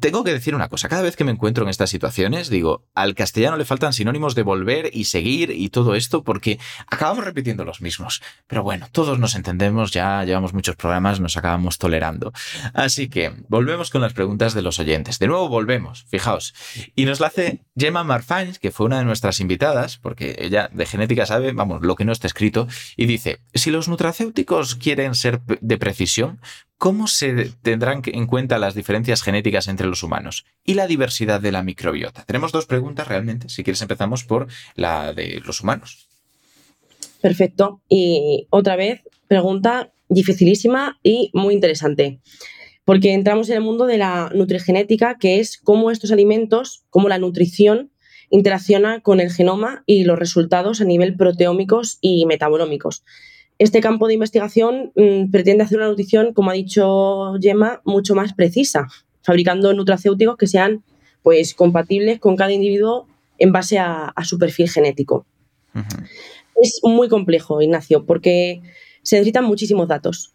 Tengo que decir una cosa, cada vez que me encuentro en estas situaciones, digo, al castellano le faltan sinónimos de volver y seguir y todo esto porque acabamos repitiendo los mismos. Pero bueno, todos nos entendemos, ya llevamos muchos programas, nos acabamos tolerando. Así que volvemos con las preguntas de los oyentes. De nuevo volvemos, fijaos. Y nos la hace Gemma Marfains, que fue una de nuestras invitadas, porque ella de genética sabe, vamos, lo que no está escrito, y dice, si los nutracéuticos quieren ser de precisión, ¿cómo se tendrán en cuenta las diferencias genéticas entre los humanos y la diversidad de la microbiota? Tenemos dos preguntas realmente. Si quieres empezamos por la de los humanos. Perfecto. Y otra vez, pregunta dificilísima y muy interesante. Porque entramos en el mundo de la nutrigenética, que es cómo estos alimentos, cómo la nutrición interacciona con el genoma y los resultados a nivel proteómicos y metabolómicos. Este campo de investigación mm, pretende hacer una nutrición, como ha dicho Gemma, mucho más precisa, fabricando nutracéuticos que sean pues, compatibles con cada individuo en base a, su perfil genético. Es muy complejo, Ignacio, porque se necesitan muchísimos datos.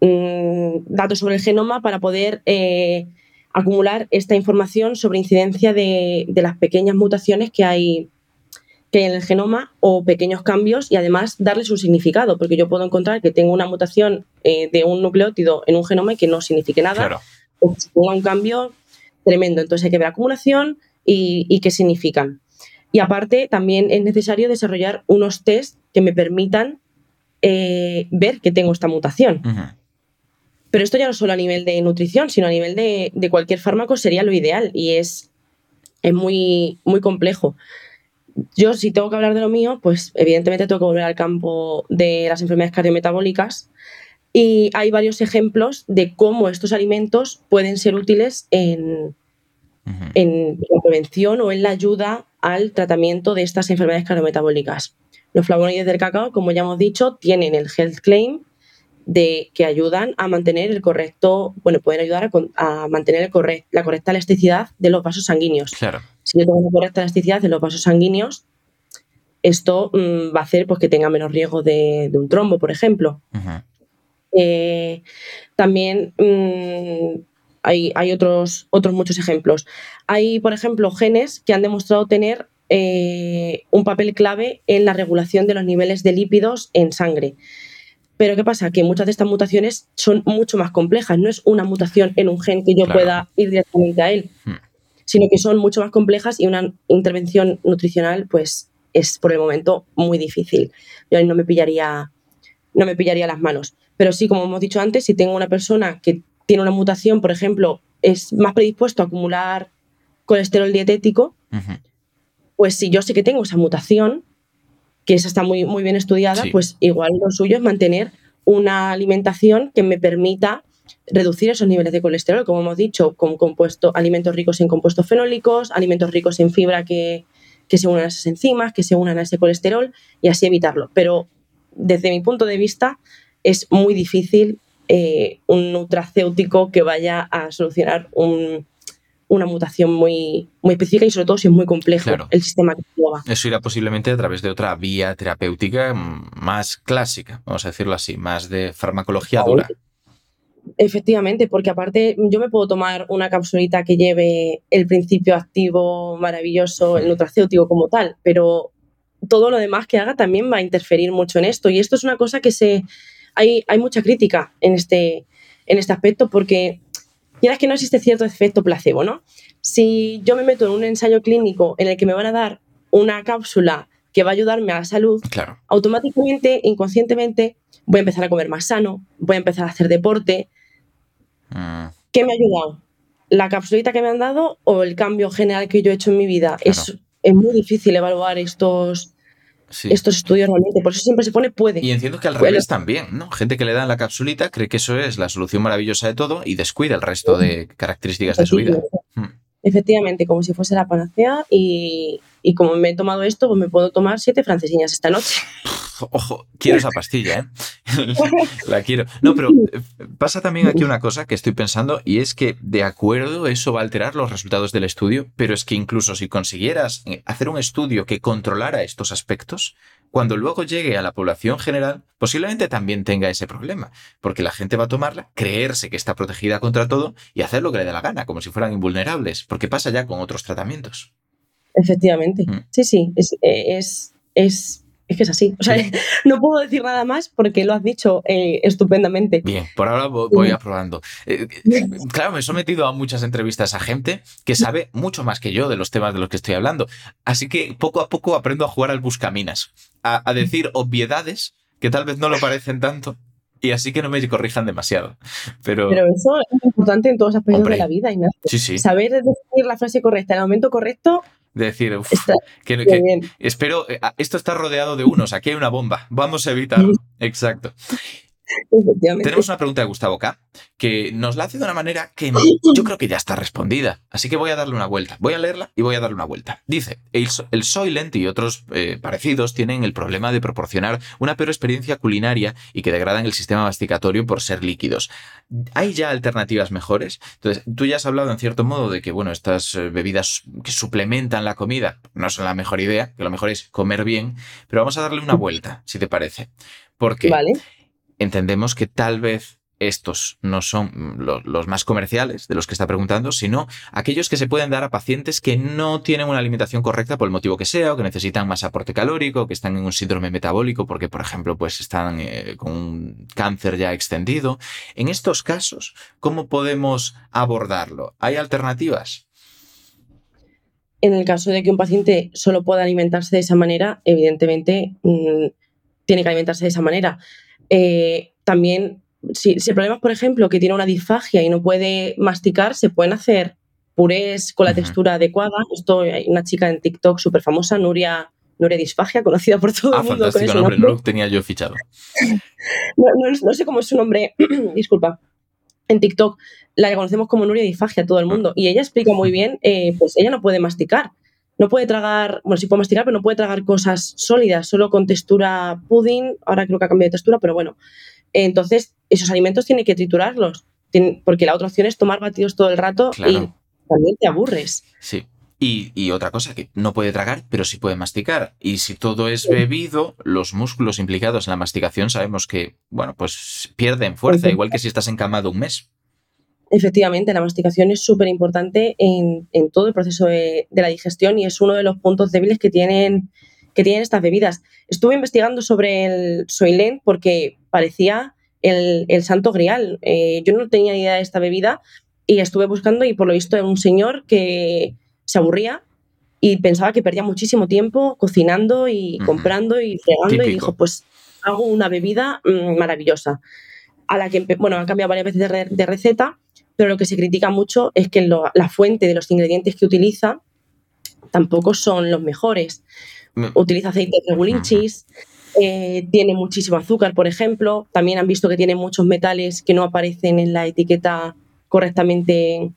Mm, datos sobre el genoma para poder eh, acumular esta información sobre incidencia de, de, las pequeñas mutaciones que hay que hay en el genoma o pequeños cambios y además darles un significado, porque yo puedo encontrar que tengo una mutación eh, de un nucleótido en un genoma y que no signifique nada, o que ponga un cambio tremendo. Entonces hay que ver acumulación y, qué significan. Y aparte, también es necesario desarrollar unos test que me permitan eh, ver que tengo esta mutación. Pero esto ya no solo a nivel de nutrición, sino a nivel de, de cualquier fármaco sería lo ideal y es, es muy, muy complejo yo si tengo que hablar de lo mío, pues evidentemente tengo que volver al campo de las enfermedades cardiometabólicas y hay varios ejemplos de cómo estos alimentos pueden ser útiles en, en la prevención o en la ayuda al tratamiento de estas enfermedades cardiometabólicas. Los flavonoides del cacao, como ya hemos dicho, tienen el health claim de que ayudan a mantener el correcto, bueno, pueden ayudar a, mantener el la correcta elasticidad de los vasos sanguíneos. Claro si yo tengo una correcta elasticidad en los vasos sanguíneos, esto mm, va a hacer pues, que tenga menos riesgo de, un trombo, por ejemplo. Eh, también mm, hay, otros, otros muchos ejemplos. Hay, por ejemplo, genes que han demostrado tener eh, un papel clave en la regulación de los niveles de lípidos en sangre. Pero ¿qué pasa? Que muchas de estas mutaciones son mucho más complejas. No es una mutación en un gen que yo pueda ir directamente a él, hmm. sino que son mucho más complejas y una intervención nutricional, pues, es por el momento muy difícil. Yo ahí no me pillaría, no me pillaría las manos. Pero sí, como hemos dicho antes, si tengo una persona que tiene una mutación, por ejemplo, es más predispuesto a acumular colesterol dietético, pues si yo sé que tengo esa mutación, que esa está muy, muy bien estudiada, pues igual lo suyo es mantener una alimentación que me permita reducir esos niveles de colesterol, como hemos dicho, con compuesto, alimentos ricos en compuestos fenólicos, alimentos ricos en fibra que, que se unan a esas enzimas, que se unan a ese colesterol y así evitarlo. Pero desde mi punto de vista es muy difícil eh, un nutracéutico que vaya a solucionar una mutación muy, muy específica y sobre todo si es muy complejo el sistema que actúa. Eso irá posiblemente a través de otra vía terapéutica más clásica, vamos a decirlo así, más de farmacología dura. Efectivamente, porque aparte yo me puedo tomar una capsulita que lleve el principio activo maravilloso, el nutracéutico como tal, pero todo lo demás que haga también va a interferir mucho en esto. Y esto es una cosa que se. Hay, hay mucha crítica en este, en este aspecto porque quieras que no existe cierto efecto placebo, ¿no? Si yo me meto en un ensayo clínico en el que me van a dar una cápsula que va a ayudarme a la salud, automáticamente, inconscientemente, voy a empezar a comer más sano, voy a empezar a hacer deporte, Mm. ¿Qué me ha ayudado? ¿La capsulita que me han dado o el cambio general que yo he hecho en mi vida? Es, es muy difícil evaluar estos, estos estudios realmente. Por eso siempre se pone puede. Y entiendo que al revés también, ¿no? Gente que le dan la capsulita cree que eso es la solución maravillosa de todo y descuida el resto de características de su vida. Efectivamente, como si fuese la panacea y, y como me he tomado esto, pues me puedo tomar siete francesiñas esta noche. Ojo, quiero esa pastilla, ¿eh? la quiero. No, pero eh, pasa también aquí una cosa que estoy pensando y es que de acuerdo eso va a alterar los resultados del estudio, pero es que incluso si consiguieras eh, hacer un estudio que controlara estos aspectos, cuando luego llegue a la población general, posiblemente también tenga ese problema, porque la gente va a tomarla, creerse que está protegida contra todo y hacer lo que le dé la gana, como si fueran invulnerables, porque pasa ya con otros tratamientos. Efectivamente. Mm. Sí, sí, es, es es que es así. O sea, no puedo decir nada más porque lo has dicho eh, estupendamente. Bien, por ahora voy aprobando. Eh, eh, claro, me he sometido a muchas entrevistas a gente que sabe mucho más que yo de los temas de los que estoy hablando. Así que poco a poco aprendo a jugar al buscaminas, a, decir obviedades que tal vez no lo parecen tanto. Y así que no me corrijan demasiado. Pero, Pero eso es importante en todos los aspectos de la vida, Ignacio. Sí, sí. Saber decir la frase correcta en el momento correcto de decir, que, espero, eh, esto está rodeado de unos, aquí hay una bomba, vamos a evitarlo. Exacto. Tenemos una pregunta de Gustavo K, que nos la hace de una manera que yo creo que ya está respondida. Así que voy a darle una vuelta. Voy a leerla y voy a darle una vuelta. Dice, el, el Soylent y otros eh, parecidos tienen el problema de proporcionar una peor experiencia culinaria y que degradan el sistema masticatorio por ser líquidos. ¿Hay ya alternativas mejores? Entonces, tú ya has hablado en cierto modo de que, bueno, estas eh, bebidas que suplementan la comida no son la mejor idea, que lo mejor es comer bien, pero vamos a darle una vuelta, si te parece. Porque vale entendemos que tal vez estos no son los, más comerciales de los que está preguntando, sino aquellos que se pueden dar a pacientes que no tienen una alimentación correcta por el motivo que sea, o que necesitan más aporte calórico, que están en un síndrome metabólico porque, por ejemplo, pues están eh, con un cáncer ya extendido. En estos casos, ¿cómo podemos abordarlo? ¿Hay alternativas? En el caso de que un paciente solo pueda alimentarse de esa manera, evidentemente mm, tiene que alimentarse de esa manera eh, también, si, el problema es, por ejemplo, que tiene una disfagia y no puede masticar, se pueden hacer purés con la textura adecuada. Esto hay una chica en TikTok súper famosa, Nuria, Nuria Disfagia, conocida por todo el ah, mundo. Fantástico nombre, no lo tenía yo fichado. no, sé cómo es su nombre, disculpa. En TikTok la conocemos como Nuria Disfagia, todo el ah. mundo. Y ella explica muy bien, eh, pues ella no puede masticar no puede tragar, bueno, sí puede masticar, pero no puede tragar cosas sólidas, solo con textura pudding, ahora creo que ha cambiado de textura, pero bueno. Entonces, esos alimentos tiene que triturarlos, porque la otra opción es tomar batidos todo el rato y también te aburres. Sí. Y, y, otra cosa, que no puede tragar, pero sí puede masticar. Y si todo es bebido, los músculos implicados en la masticación sabemos que, bueno, pues pierden fuerza, igual que si estás encamado un mes. Efectivamente, la masticación es súper importante en, en, todo el proceso de, de, la digestión y es uno de los puntos débiles que tienen, que tienen estas bebidas. Estuve investigando sobre el Soylent porque parecía el, el santo grial. Eh, yo no tenía idea de esta bebida y estuve buscando y por lo visto era un señor que se aburría y pensaba que perdía muchísimo tiempo cocinando y comprando y fregando y dijo, pues hago una bebida mmm, maravillosa. A la que, bueno, ha cambiado varias veces de, re de receta pero lo que se critica mucho es que lo, la fuente de los ingredientes que utiliza tampoco son los mejores. Me... Utiliza aceite de regulinchis, eh, tiene muchísimo azúcar, por ejemplo. También han visto que tiene muchos metales que no aparecen en la etiqueta correctamente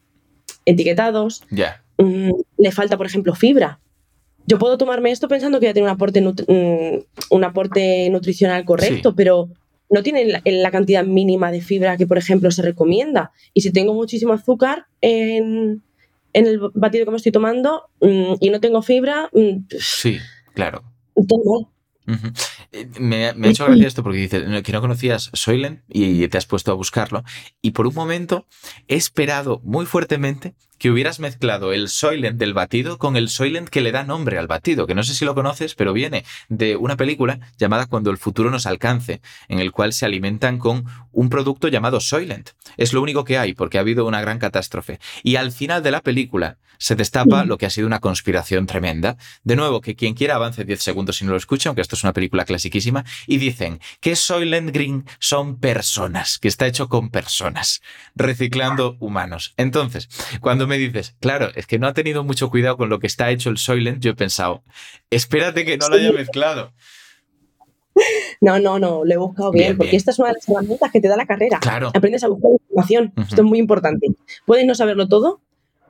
etiquetados. Yeah. Mm, le falta, por ejemplo, fibra. Yo puedo tomarme esto pensando que ya tiene un aporte, mm, un aporte nutricional correcto, sí. pero no tienen la, la, cantidad mínima de fibra que, por ejemplo, se recomienda. Y si tengo muchísimo azúcar en, en el batido que me estoy tomando mmm, y no tengo fibra... Mmm, sí, claro. Uh -huh. me, me, ha hecho gracia esto porque dices que no conocías Soylent y te has puesto a buscarlo y por un momento he esperado muy fuertemente que hubieras mezclado el Soylent del batido con el Soylent que le da nombre al batido, que no sé si lo conoces, pero viene de una película llamada Cuando el futuro nos alcance, en el cual se alimentan con un producto llamado Soylent. Es lo único que hay porque ha habido una gran catástrofe. Y al final de la película se destapa lo que ha sido una conspiración tremenda. De nuevo, que quien quiera avance 10 segundos si no lo escucha, aunque esto es una película clasiquísima, y dicen que Soylent Green son personas, que está hecho con personas, reciclando humanos. Entonces, cuando me dices, claro, es que no ha tenido mucho cuidado con lo que está hecho el Soylent, yo he pensado, espérate que no lo haya mezclado. No, no, no, lo he buscado bien, bien porque bien. esta es una de las herramientas que te da la carrera. Claro. Aprendes a buscar información. Uh -huh. Esto es muy importante. Puedes no saberlo todo,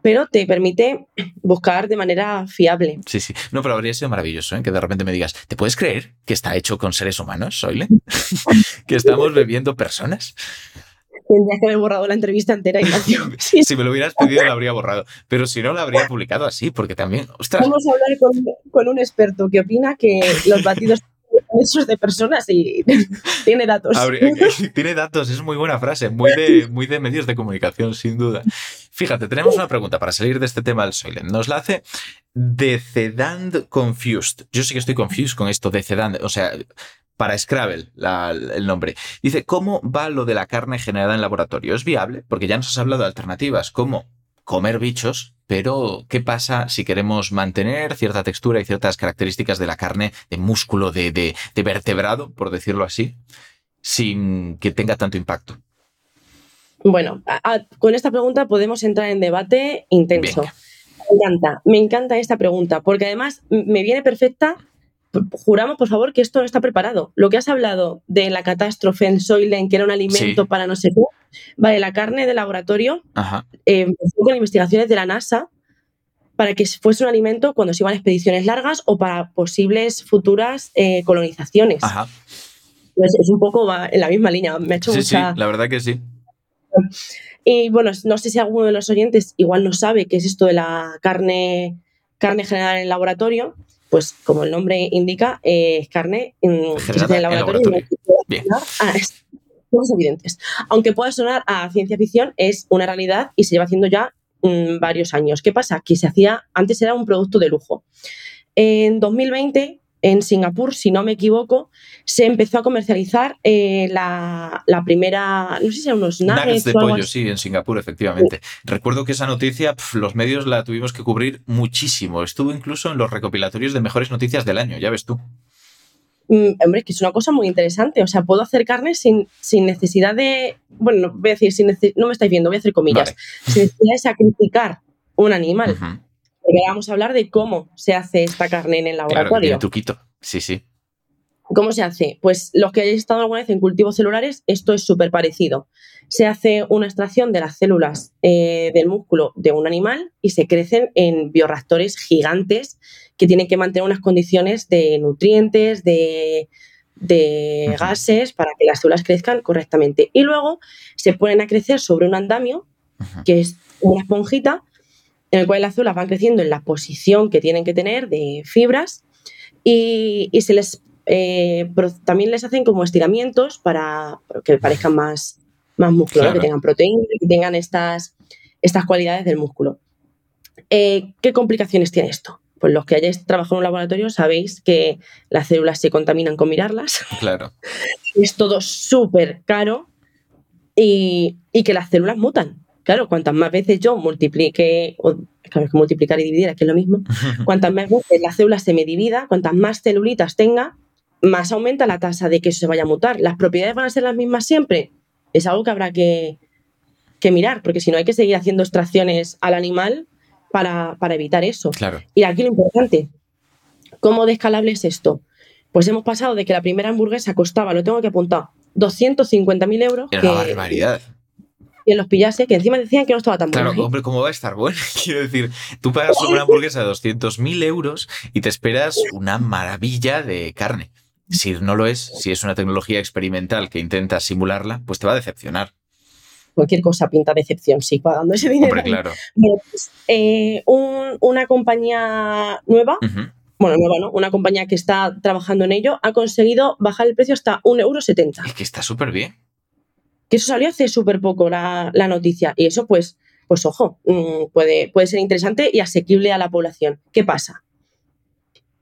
pero te permite buscar de manera fiable. Sí, sí. No, pero habría sido maravilloso ¿eh? que de repente me digas, ¿te puedes creer que está hecho con seres humanos, Soylent? que estamos bebiendo personas. Tendrías que haber borrado la entrevista entera, Ignacio. Si me lo hubieras pedido, la habría borrado. Pero si no, la habría publicado así, porque también. Ostras. Vamos a hablar con, con un experto que opina que los batidos hechos de personas y tiene datos. tiene datos, es muy buena frase, muy de, muy de medios de comunicación, sin duda. Fíjate, tenemos una pregunta para salir de este tema del Soylent. Nos la hace Decedand Confused. Yo sí que estoy confused con esto, Decedand. O sea, para Scrabble la, el nombre. Dice, ¿cómo va lo de la carne generada en laboratorio? ¿Es viable? Porque ya nos has hablado de alternativas, como comer bichos, pero ¿qué pasa si queremos mantener cierta textura y ciertas características de la carne, de músculo, de, de, de vertebrado, por decirlo así, sin que tenga tanto impacto? Bueno, a, a, con esta pregunta podemos entrar en debate intenso. Venga. Me encanta, me encanta esta pregunta, porque además me viene perfecta juramos, por favor, que esto no está preparado. Lo que has hablado de la catástrofe en Soylent, que era un alimento sí. para no sé qué, vale, la carne de laboratorio eh, empezó con investigaciones de la NASA para que fuese un alimento cuando se iban a expediciones largas o para posibles futuras eh, colonizaciones. Ajá. Pues es un poco en la misma línea. Me ha hecho sí, mucha... sí, la verdad que sí. Y bueno, no sé si alguno de los oyentes igual no sabe qué es esto de la carne, carne generada en el laboratorio, pues como el nombre indica, eh, es carne en, Generada en laboratorio. Laboratorio. Ah, es, cosas evidentes. Aunque pueda sonar a ciencia ficción, es una realidad y se lleva haciendo ya mmm, varios años. ¿Qué pasa? Que se hacía, antes era un producto de lujo. En 2020 en Singapur, si no me equivoco, se empezó a comercializar eh, la, la, primera, no sé si eran unos nuggets, nuggets de pollo, sí, en Singapur, efectivamente. Sí. Recuerdo que esa noticia, pf, los medios la tuvimos que cubrir muchísimo. Estuvo incluso en los recopilatorios de mejores noticias del año, ya ves tú. Mm, hombre, es que es una cosa muy interesante. O sea, puedo hacer carne sin, sin necesidad de. Bueno, no, voy a decir, sin no me estáis viendo, voy a hacer comillas. Vale. Sin necesidad de sacrificar un animal. Uh -huh. Porque vamos a hablar de cómo se hace esta carne en el laboratorio. Claro, tiene truquito. Sí, sí. ¿Cómo se hace? Pues los que hayáis estado alguna vez en cultivos celulares, esto es súper parecido. Se hace una extracción de las células eh, del músculo de un animal y se crecen en bioreactores gigantes que tienen que mantener unas condiciones de nutrientes, de, de uh -huh. gases, para que las células crezcan correctamente. Y luego se ponen a crecer sobre un andamio, uh -huh. que es una esponjita, en el cual las células van creciendo en la posición que tienen que tener de fibras y, se les eh, también les hacen como estiramientos para que parezcan más, más músculo, que tengan proteínas, que tengan estas, estas cualidades del músculo. Eh, ¿Qué complicaciones tiene esto? Pues los que hayáis trabajado en un laboratorio sabéis que las células se contaminan con mirarlas. Claro. es todo súper caro y, que las células mutan. Claro, cuantas más veces yo multiplique, o, claro, que multiplicar y dividir, aquí es lo mismo, cuantas más veces la célula se me divida, cuantas más celulitas tenga, más aumenta la tasa de que eso se vaya a mutar. ¿Las propiedades van a ser las mismas siempre? Es algo que habrá que, que mirar, porque si no hay que seguir haciendo extracciones al animal para, evitar eso. Claro. Y aquí lo importante, ¿cómo de escalable es esto? Pues hemos pasado de que la primera hamburguesa costaba, lo tengo que apuntar, 250.000 euros. Era una barbaridad. Y en los pillase, que encima decían que no estaba tan bueno. Claro, ¿eh? hombre, ¿cómo va a estar bueno? Quiero decir, tú pagas una hamburguesa de 200.000 euros y te esperas una maravilla de carne. Si no lo es, si es una tecnología experimental que intenta simularla, pues te va a decepcionar cualquier cosa pinta decepción, sí, pagando ese dinero. Hombre, claro. Pues, eh, una compañía nueva, bueno, nueva no, una compañía que está trabajando en ello, ha conseguido bajar el precio hasta 1,70 euro. Es que está súper bien. Que eso salió hace súper poco la, noticia. Y eso, pues, pues ojo, mm, puede, puede ser interesante y asequible a la población. ¿Qué pasa?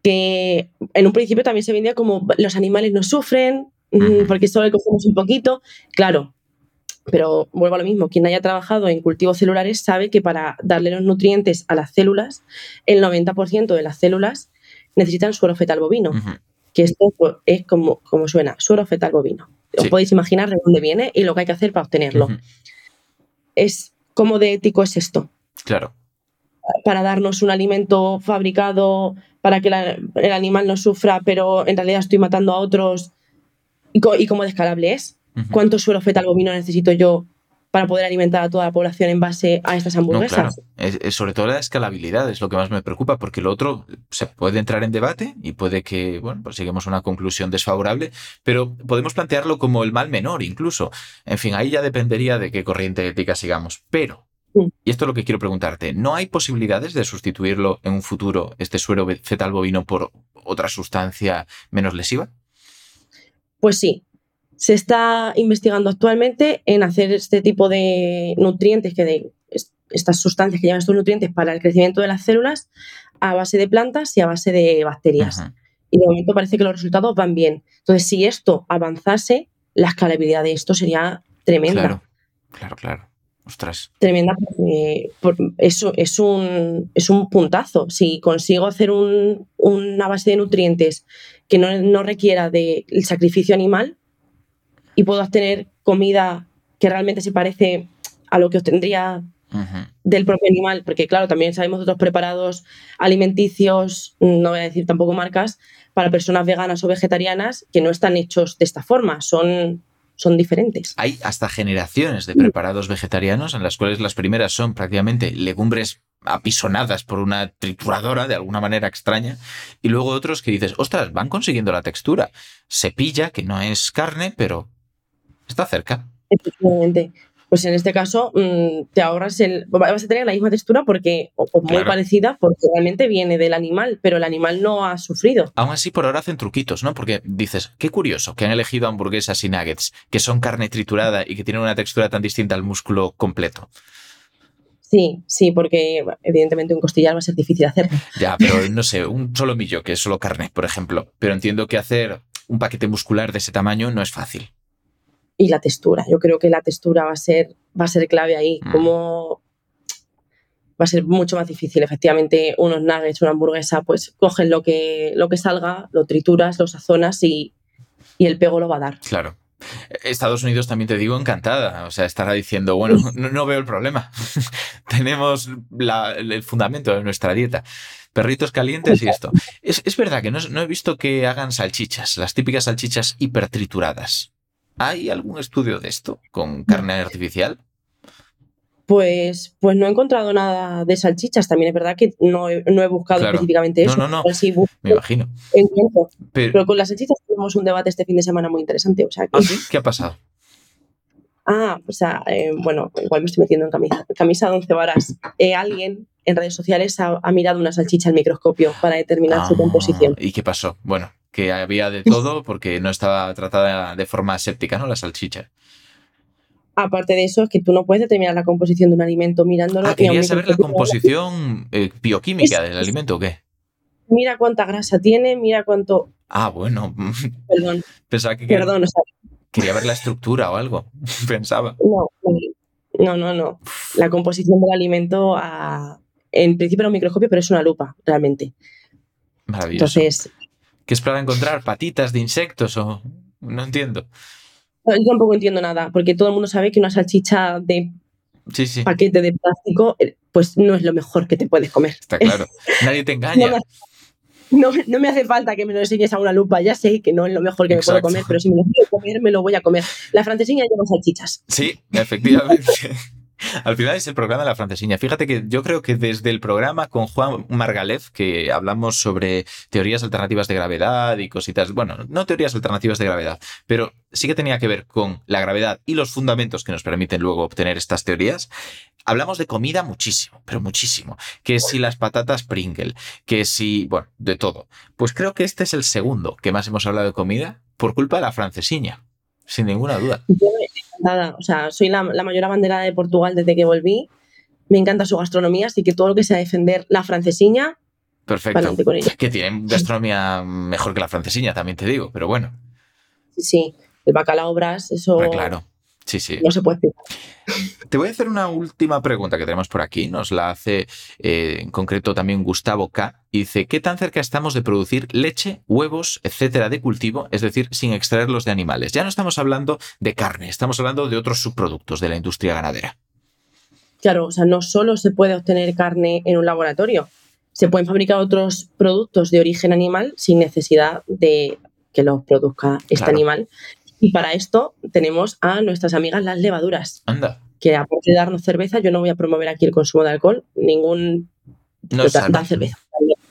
Que en un principio también se vendía como los animales no sufren, mm, porque solo le cogemos un poquito. Claro, pero vuelvo a lo mismo, quien haya trabajado en cultivos celulares sabe que para darle los nutrientes a las células, el 90% de las células necesitan suero fetal bovino, que esto pues, es como, como suena, suero fetal bovino. Os podéis imaginar de dónde viene y lo que hay que hacer para obtenerlo. Es cómo de ético es esto. Claro. Para darnos un alimento fabricado para que el animal no sufra, pero en realidad estoy matando a otros. ¿Y, y cómo descalable es? ¿Cuánto suelo fetal bovino necesito yo para poder alimentar a toda la población en base a estas hamburguesas? es, sobre todo la escalabilidad es lo que más me preocupa, porque lo otro se puede entrar en debate y puede que, bueno, pues lleguemos a una conclusión desfavorable, pero podemos plantearlo como el mal menor incluso. En fin, ahí ya dependería de qué corriente ética sigamos. Pero, y esto es lo que quiero preguntarte, ¿no hay posibilidades de sustituirlo en un futuro, este suero fetal bovino, por otra sustancia menos lesiva? Pues sí, se está investigando actualmente en hacer este tipo de nutrientes, que de estas sustancias que llevan estos nutrientes para el crecimiento de las células a base de plantas y a base de bacterias. Y de momento parece que los resultados van bien. Entonces, si esto avanzase, la escalabilidad de esto sería tremenda. Claro, claro, claro. Ostras. Tremenda porque eso es un, es un puntazo. Si consigo hacer una base de nutrientes que no, no requiera del sacrificio animal, y puedo obtener comida que realmente se parece a lo que obtendría del propio animal, porque claro, también sabemos de otros preparados alimenticios, no voy a decir tampoco marcas, para personas veganas o vegetarianas que no están hechos de esta forma, son, son diferentes. Hay hasta generaciones de preparados vegetarianos en las cuales las primeras son prácticamente legumbres apisonadas por una trituradora de alguna manera extraña, y luego otros que dices, ostras, van consiguiendo la textura. Se pilla, que no es carne, pero Está cerca. Efectivamente. Pues en este caso mm, te ahorras el. Vas a tener la misma textura porque, o, muy parecida, porque realmente viene del animal, pero el animal no ha sufrido. Aún así, por ahora hacen truquitos, ¿no? Porque dices, qué curioso que han elegido hamburguesas y nuggets, que son carne triturada y que tienen una textura tan distinta al músculo completo. Sí, sí, porque evidentemente un costillar va a ser difícil hacer. Ya, pero no sé, un solo millo, que es solo carne, por ejemplo. Pero entiendo que hacer un paquete muscular de ese tamaño no es fácil y la textura. Yo creo que la textura va a ser, va a ser clave ahí. Mm. Como va a ser mucho más difícil. Efectivamente, unos nuggets, una hamburguesa, pues cogen lo que, lo que salga, lo trituras, lo sazonas y, y el pego lo va a dar. Claro. Estados Unidos también te digo encantada, o sea, estará diciendo, bueno, no, veo el problema, tenemos el fundamento de nuestra dieta, perritos calientes y esto. Es, es verdad que no, no, he visto que hagan salchichas, las típicas salchichas hipertrituradas. ¿Hay algún estudio de esto con carne artificial? Pues, pues no he encontrado nada de salchichas. También es verdad que no he, buscado específicamente eso. No, no, no. Me imagino. Pero, con las salchichas tenemos un debate este fin de semana muy interesante. O sea, ¿Ah, ¿Qué ha pasado? Ah, o sea, eh, bueno, igual me estoy metiendo en camisa, camisa de once varas. Eh, alguien en redes sociales ha, ha mirado una salchicha al microscopio para determinar su Ah, composición. ¿Y qué pasó? Bueno, que había de todo porque no estaba tratada de forma aséptica, ¿no? La salchicha. Aparte de eso, es que tú no puedes determinar la composición de un alimento mirándolo. Ah, quería saber la composición eh, bioquímica Es- del alimento o qué. Mira cuánta grasa tiene, mira cuánto. Ah, bueno, Perdón, pensaba que perdón, o sea, quería ver la estructura o algo. Pensaba. no, no, no, no. La composición del alimento, a- en principio era un microscopio, pero es una lupa, realmente. Maravilloso. Entonces, ¿Qué es para encontrar? ¿Patitas de insectos o...? No entiendo. no, yo tampoco entiendo nada, porque todo el mundo sabe que una salchicha de Sí, sí, paquete de plástico, eh, pues no es lo mejor que te puedes comer. está claro. Nadie te No engaña. me, no, no me hace falta que me lo enseñes a una lupa, ya sé que no es lo mejor que me puedo comer, pero si me lo quiero comer, me lo voy a comer. La francesina lleva salchichas. Sí, efectivamente. Al final es el programa de la francesiña. Fíjate que yo creo que desde el programa con Juan Margalef, que hablamos sobre teorías alternativas de gravedad y cositas, bueno, no teorías alternativas de gravedad, pero sí que tenía que ver con la gravedad y los fundamentos que nos permiten luego obtener estas teorías. Hablamos de comida muchísimo, pero muchísimo. Que si las patatas Pringle, que si, bueno, de todo. Pues creo que este es el segundo que más hemos hablado de comida por culpa de la francesiña, sin ninguna duda. Yo encantada, o sea, soy la, la mayor abanderada de Portugal desde que volví. Me encanta su gastronomía, así que todo lo que sea defender la francesiña, Perfecto. Con ella. Que tienen gastronomía mejor que la francesiña, también te digo, pero bueno, sí, sí. El bacalao bras, eso claro. Sí, sí. no se puede explicar. Te voy a hacer una última pregunta que tenemos por aquí. Nos la hace eh, en concreto también Gustavo K. Y dice, ¿qué tan cerca estamos de producir leche, huevos, etcétera, de cultivo? Es decir, sin extraerlos de animales. Ya no estamos hablando de carne, estamos hablando de otros subproductos de la industria ganadera. Claro, o sea, no solo se puede obtener carne en un laboratorio, se pueden fabricar otros productos de origen animal sin necesidad de que los produzca este Claro. animal. Y para esto tenemos a nuestras amigas las levaduras, Anda, que aparte de darnos cerveza, yo no voy a promover aquí el consumo de alcohol, ningún no es da- sano. dan cerveza.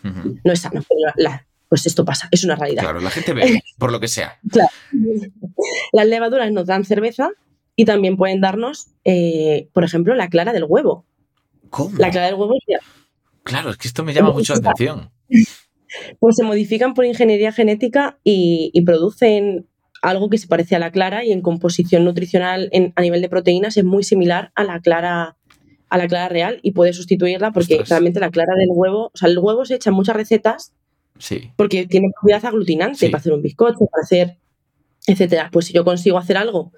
No es sano, pero la- la- pues esto pasa, es una realidad. Claro, la gente bebe, por lo que sea. Las levaduras nos dan cerveza y también pueden darnos, eh, por ejemplo, la clara del huevo. ¿Cómo? La clara del huevo es Claro, es que esto me llama mucho la atención. pues se modifican por ingeniería genética y, y producen algo que se parece a la clara y en composición nutricional en- a nivel de proteínas es muy similar a la clara a la clara real y puede sustituirla porque Ostras. realmente la clara del huevo, o sea, el huevo se echa en muchas recetas Sí. porque tiene propiedad aglutinante Sí. para hacer un bizcocho, para hacer etcétera. Pues si yo consigo hacer algo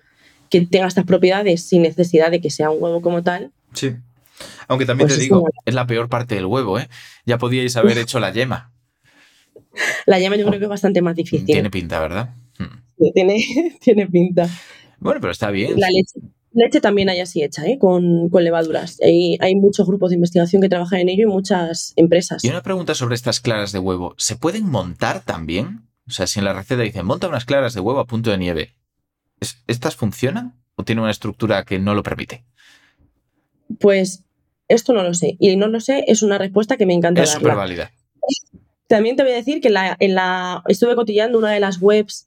que tenga estas propiedades sin necesidad de que sea un huevo como tal, Sí. Aunque también Pues te digo, una- es la peor parte del huevo, ¿eh? Ya podíais haber hecho la yema. la llama yo creo que es bastante más difícil. Tiene pinta, ¿verdad? Tiene, tiene pinta. Bueno, pero está bien. La leche, leche también hay así hecha, ¿eh? con, con levaduras. Hay, hay muchos grupos de investigación que trabajan en ello y muchas empresas. Y una pregunta sobre estas claras de huevo. ¿Se pueden montar también? O sea, si en la receta dicen, monta unas claras de huevo a punto de nieve, ¿es- ¿estas funcionan? ¿O tiene una estructura que no lo permite? Pues esto no lo sé. Y no lo sé es una respuesta que me encanta Es súper válida. También te voy a decir que en la, en la, estuve cotillando una de las webs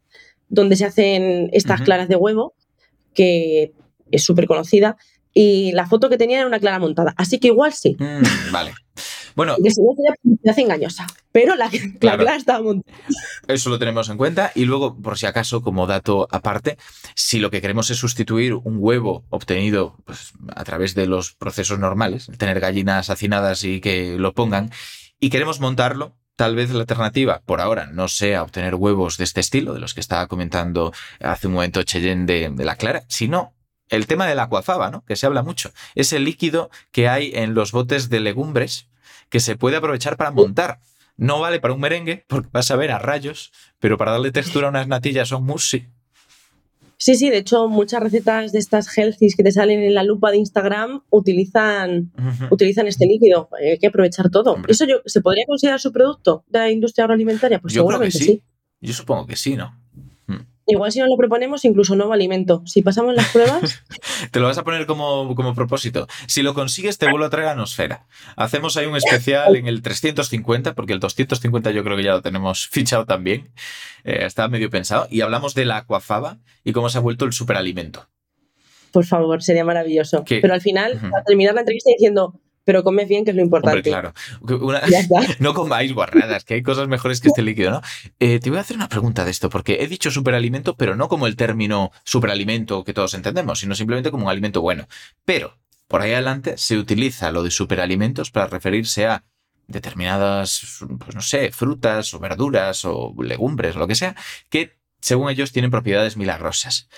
donde se hacen estas claras de huevo, que es súper conocida, y la foto que tenía era una clara montada. Así que igual sí. Mm, vale. Bueno, Que sería publicidad engañosa. Pero la, la Claro. clara estaba montada. Eso lo tenemos en cuenta. Y luego, por si acaso, como dato aparte, si lo que queremos es sustituir un huevo obtenido pues, a través de los procesos normales, tener gallinas hacinadas y que lo pongan, y queremos montarlo, tal vez la alternativa por ahora no sea obtener huevos de este estilo, de los que estaba comentando hace un momento Cheyenne de, la Clara, sino el tema de la aquafaba, ¿no? que se habla mucho. Ese líquido que hay en los botes de legumbres que se puede aprovechar para montar. No vale para un merengue, porque vas a ver a rayos, pero para darle textura a unas natillas o un mousse. Sí, sí, de hecho, muchas recetas de estas healthies que te salen en la lupa de Instagram utilizan, utilizan este líquido. Hay que aprovechar todo. Hombre. ¿Eso yo, se podría considerar su producto de la industria agroalimentaria? Pues Yo creo que seguramente sí. Yo supongo que sí, ¿no? Igual si nos lo proponemos, incluso nuevo alimento. Si pasamos las pruebas, Te lo vas a poner como, como propósito. Si lo consigues, te vuelvo a traer a Nosfera. Hacemos ahí un especial en el 350, porque el 250 yo creo que ya lo tenemos fichado también. Eh, está medio pensado. Y hablamos de la aquafaba y cómo se ha vuelto el superalimento. Por favor, sería maravilloso. ¿Qué? Pero al final, Ujú. a terminar la entrevista diciendo, pero comes bien, que es lo importante. Hombre, claro. Una- no comáis guarradas, que hay cosas mejores que este líquido, ¿no? Eh, te voy a hacer una pregunta de esto, porque he dicho superalimento, pero no como el término superalimento que todos entendemos, sino simplemente como un alimento bueno. Pero, por ahí adelante, se utiliza lo de superalimentos para referirse a determinadas, pues no sé, frutas o verduras o legumbres, lo que sea, que según ellos tienen propiedades milagrosas.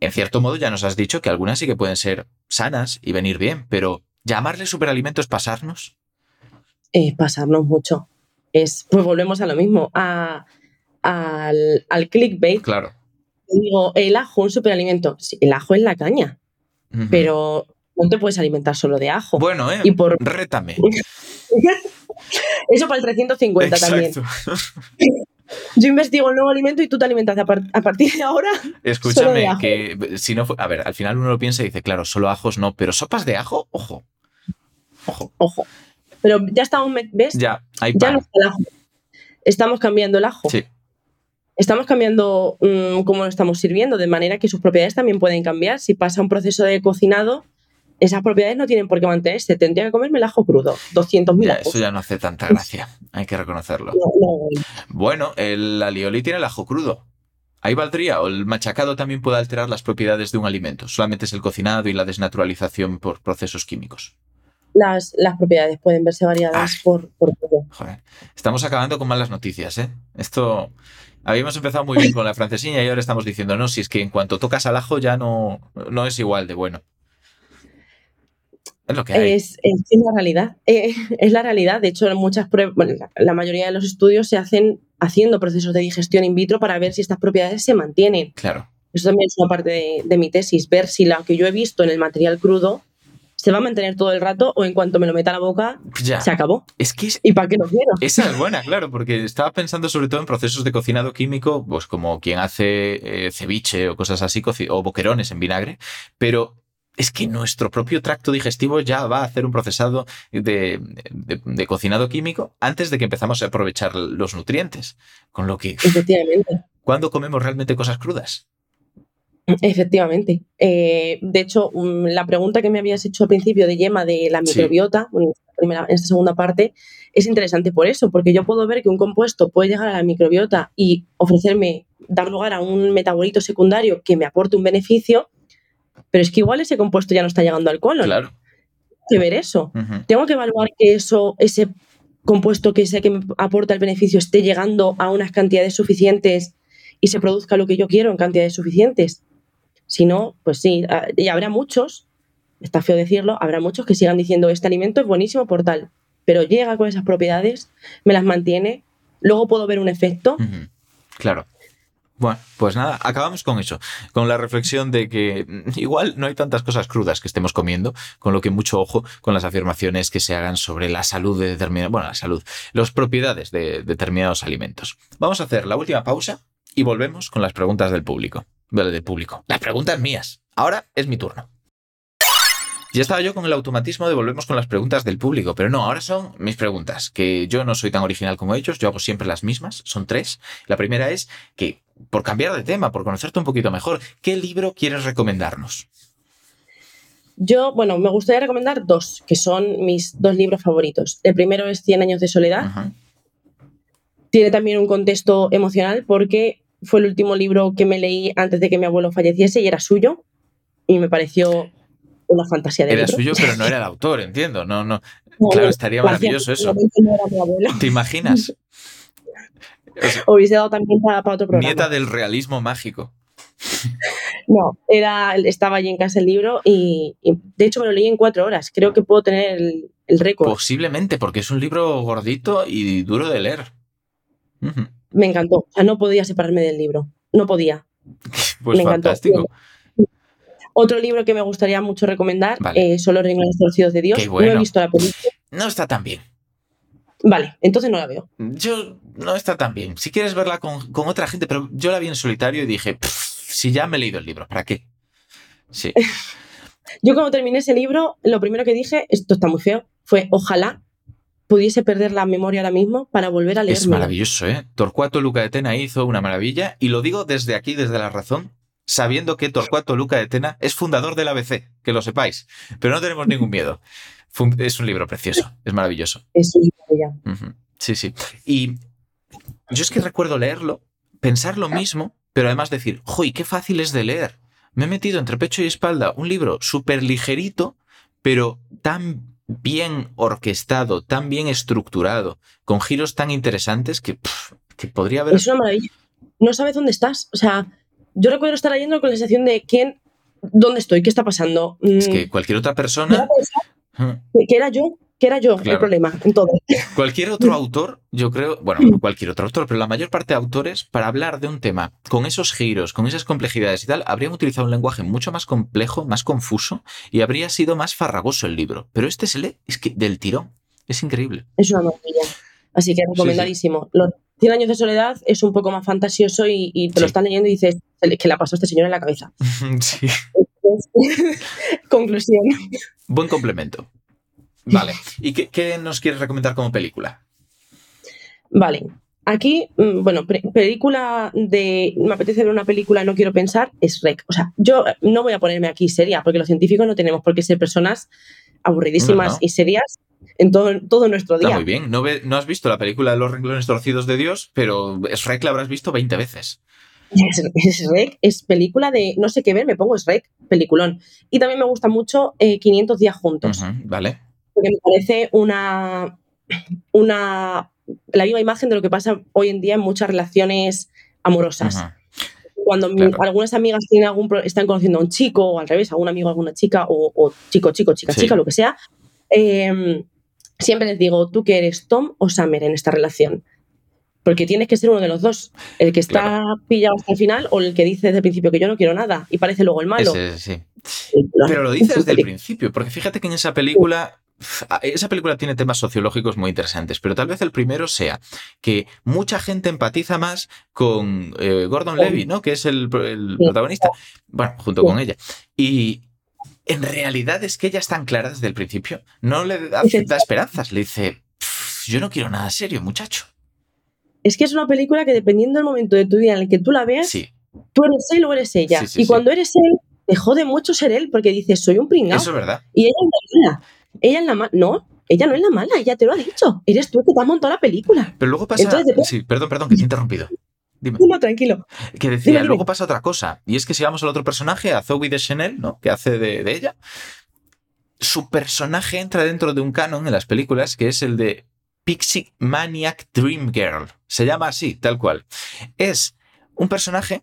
En cierto modo ya nos has dicho que algunas sí que pueden ser sanas y venir bien, pero llamarle superalimentos pasarnos. Eh, pasarnos mucho. Es, pues volvemos a lo mismo, a- al, al clickbait. Claro. Digo, el ajo, un superalimento. Sí, el ajo es la caña, pero no te puedes alimentar solo de ajo. Bueno, eh. Y por Rétame. eso para el 350 también. Yo investigo el nuevo alimento y tú te alimentas a, par- a partir de ahora. Solo de Escúchame, ajo. que si no. A ver, al final uno lo piensa y dice, claro, solo ajos no, pero sopas de ajo, ojo. Ojo. Ojo. Pero ya estamos, ¿ves? Ya, hay Ya no está el ajo. Estamos cambiando el ajo. Sí, Estamos cambiando mm, cómo lo estamos sirviendo, de manera que sus propiedades también pueden cambiar. Si pasa un proceso de cocinado, esas propiedades no tienen por qué mantenerse. Tendría que comerme el ajo crudo, 200.000 ya, ajos. eso ya no hace tanta gracia. Hay que reconocerlo. No, no, Bueno, el alioli tiene el ajo crudo. Ahí valdría, o el machacado también puede alterar las propiedades de un alimento. Solamente es el cocinado y la desnaturalización por procesos químicos. las, las propiedades pueden verse variadas Ah. por, por. Joder. Estamos acabando con malas noticias, ¿eh? Esto. Habíamos empezado muy bien con la francesilla y ahora estamos diciendo, no, si es que en cuanto tocas al ajo ya no, no es igual de bueno. Es lo que hay. Es, es, es la realidad. Eh, es la realidad. De hecho, muchas pruebas, bueno, la, la mayoría de los estudios se hacen haciendo procesos de digestión in vitro para ver si estas propiedades se mantienen. Claro. Eso también es una parte de, de mi tesis, ver si lo que yo he visto en el material crudo se va a mantener todo el rato o en cuanto me lo meta a la boca, Ya. se acabó. Es que es- ¿Y para qué lo quiero? esa es buena, claro, porque estaba pensando sobre todo en procesos de cocinado químico, pues como quien hace eh, ceviche o cosas así, o boquerones en vinagre, pero es que nuestro propio tracto digestivo ya va a hacer un procesado de, de- de cocinado químico antes de que empezamos a aprovechar los nutrientes. Con lo que, Efectivamente. ¿cuándo comemos realmente cosas crudas? Efectivamente. Eh, de hecho, mm, la pregunta que me habías hecho al principio de Yema de la Sí. microbiota, bueno, en, esta primera- en esta segunda parte, es interesante por eso, porque yo puedo ver que un compuesto puede llegar a la microbiota y ofrecerme, dar lugar a un metabolito secundario que me aporte un beneficio, pero es que igual ese compuesto ya no está llegando al colon. Claro. Tengo que ver eso. Tengo que evaluar que eso, ese compuesto que sé que me aporta el beneficio esté llegando a unas cantidades suficientes y se produzca lo que yo quiero en cantidades suficientes. Si no, pues sí, ah, y habrá muchos, está feo decirlo, habrá muchos que sigan diciendo este alimento es buenísimo por tal, pero llega con esas propiedades, me las mantiene, luego puedo ver un efecto. Claro. Bueno, pues nada, acabamos con eso, con la reflexión de que mm, igual no hay tantas cosas crudas que estemos comiendo, con lo que mucho ojo con las afirmaciones que se hagan sobre la salud de determinados, bueno, la salud, las propiedades de determinados alimentos. Vamos a hacer la última pausa y volvemos con las preguntas del público. Vale, del público. Las preguntas mías. Ahora es mi turno. Ya estaba yo con el automatismo de volvemos con las preguntas del público, pero no, ahora son mis preguntas, que yo no soy tan original como ellos, yo hago siempre las mismas, son tres. La primera es que, por cambiar de tema, por conocerte un poquito mejor, ¿qué libro quieres recomendarnos? Yo, bueno, me gustaría recomendar dos, que son mis dos libros favoritos. El primero es Cien años de soledad. Ajá. Tiene también un contexto emocional porque fue el último libro que me leí antes de que mi abuelo falleciese y era suyo y me pareció una fantasía de Era libro. suyo, pero no era el autor, entiendo. No, no. No, Claro, estaría maravilloso eso. no era mi abuelo. ¿Te imaginas? Hubiese dado también para, para otro programa. Nieta del realismo mágico. No, era, estaba allí en casa el libro y, y de hecho me lo leí en cuatro horas. Creo que puedo tener el, el récord. Posiblemente, porque es un libro gordito y duro de leer. Me encantó. O sea, no podía separarme del libro. No podía. Pues Me encantó. fantástico. Otro libro que me gustaría mucho recomendar Vale. eh, son Los Renglones Torcidos de Dios. Bueno. No he visto la película. No está tan bien. Vale, entonces no la veo. Yo no está tan bien. Si quieres verla con, con otra gente, pero yo la vi en solitario y dije, "Pff, si ya me he leído el libro, ¿para qué? Sí. Yo cuando terminé ese libro, lo primero que dije, esto está muy feo, fue ojalá pudiese perder la memoria ahora mismo para volver a leerlo. Es maravilloso, ¿eh? Torcuato Luca de Tena hizo una maravilla y lo digo desde aquí, desde la razón. Sabiendo que Torcuato Luca de Tena es fundador del ABC, que lo sepáis, pero no tenemos ningún miedo. Es un libro precioso, es maravilloso. Es una Sí, sí. Y yo es que recuerdo leerlo, pensar lo mismo, pero además decir, ¡joy, qué fácil es de leer! Me he metido entre pecho y espalda un libro súper ligerito, pero tan bien orquestado, tan bien estructurado, con giros tan interesantes que, que podría haber... Es una maravilla. No sabes dónde estás. O sea, yo recuerdo estar leyendo con la sensación de quién, dónde estoy, qué está pasando. Es que mm. cualquier otra persona... Que era yo, que era yo el problema en todo. Cualquier otro autor, yo creo, bueno, no cualquier otro autor, pero la mayor parte de autores, para hablar de un tema con esos giros, con esas complejidades y tal, habrían utilizado un lenguaje mucho más complejo, más confuso y habría sido más farragoso el libro. Pero este se lee, es que del tirón, es increíble. Es una maravilla. Así que recomendadísimo. Los 100 años de soledad es un poco más fantasioso y, te lo están leyendo y dices que le pasó a este señor en la cabeza. Sí. Conclusión. Buen complemento. Vale. ¿Y qué, nos quieres recomendar como película? Vale. Aquí, mm, bueno, película de. Me apetece ver una película, no quiero pensar, es Rec. O sea, yo no voy a ponerme aquí seria, porque los científicos no tenemos por qué ser personas aburridísimas y serias en todo, todo nuestro día. Está muy bien. No, no, has visto la película de los renglones torcidos de Dios, pero es Rec la habrás visto 20 veces. Es, Rec, es película de no sé qué ver, me pongo es Rec, peliculón. Y también me gusta mucho 500 días juntos. vale porque me parece una, una, la viva imagen de lo que pasa hoy en día en muchas relaciones amorosas. Cuando algunas amigas tienen algún están conociendo a un chico, o al revés, a un amigo, a alguna chica, o, chico, chico, chica, chica, lo que sea, em, siempre les digo, ¿tú que eres Tom o Summer en esta relación? Porque tienes que ser uno de los dos, el que está pillado hasta el final o el que dice desde el principio que yo no quiero nada y parece luego el malo. Pero lo dice desde el principio, porque fíjate que en esa película esa película tiene temas sociológicos muy interesantes, pero tal vez el primero sea que mucha gente empatiza más con eh, Gordon Levy, ¿no? Que es el, protagonista, bueno, junto con ella. Y en realidad es que ella es tan clara desde el principio, no le da, esperanzas, le dice, yo no quiero nada serio, muchacho. Es que es una película que dependiendo del momento de tu vida en el que tú la veas, tú eres él o eres ella. y cuando eres él, te jode mucho ser él porque dices, soy un pringado. Eso es verdad. Y ella es ella es la mala. No, ella no es la mala, ella te lo ha dicho. Eres tú que te has montado la película. Pero luego pasa. sí, perdón, perdón, que te he interrumpido. Dime. No, tranquilo. Que decía, luego pasa otra cosa. Y es que si vamos al otro personaje, a Zoe de Chanel, ¿no? Que hace de, de ella. Su personaje entra dentro de un canon en las películas que es el de Pixie Maniac Dream Girl. Se llama así, tal cual. Es un personaje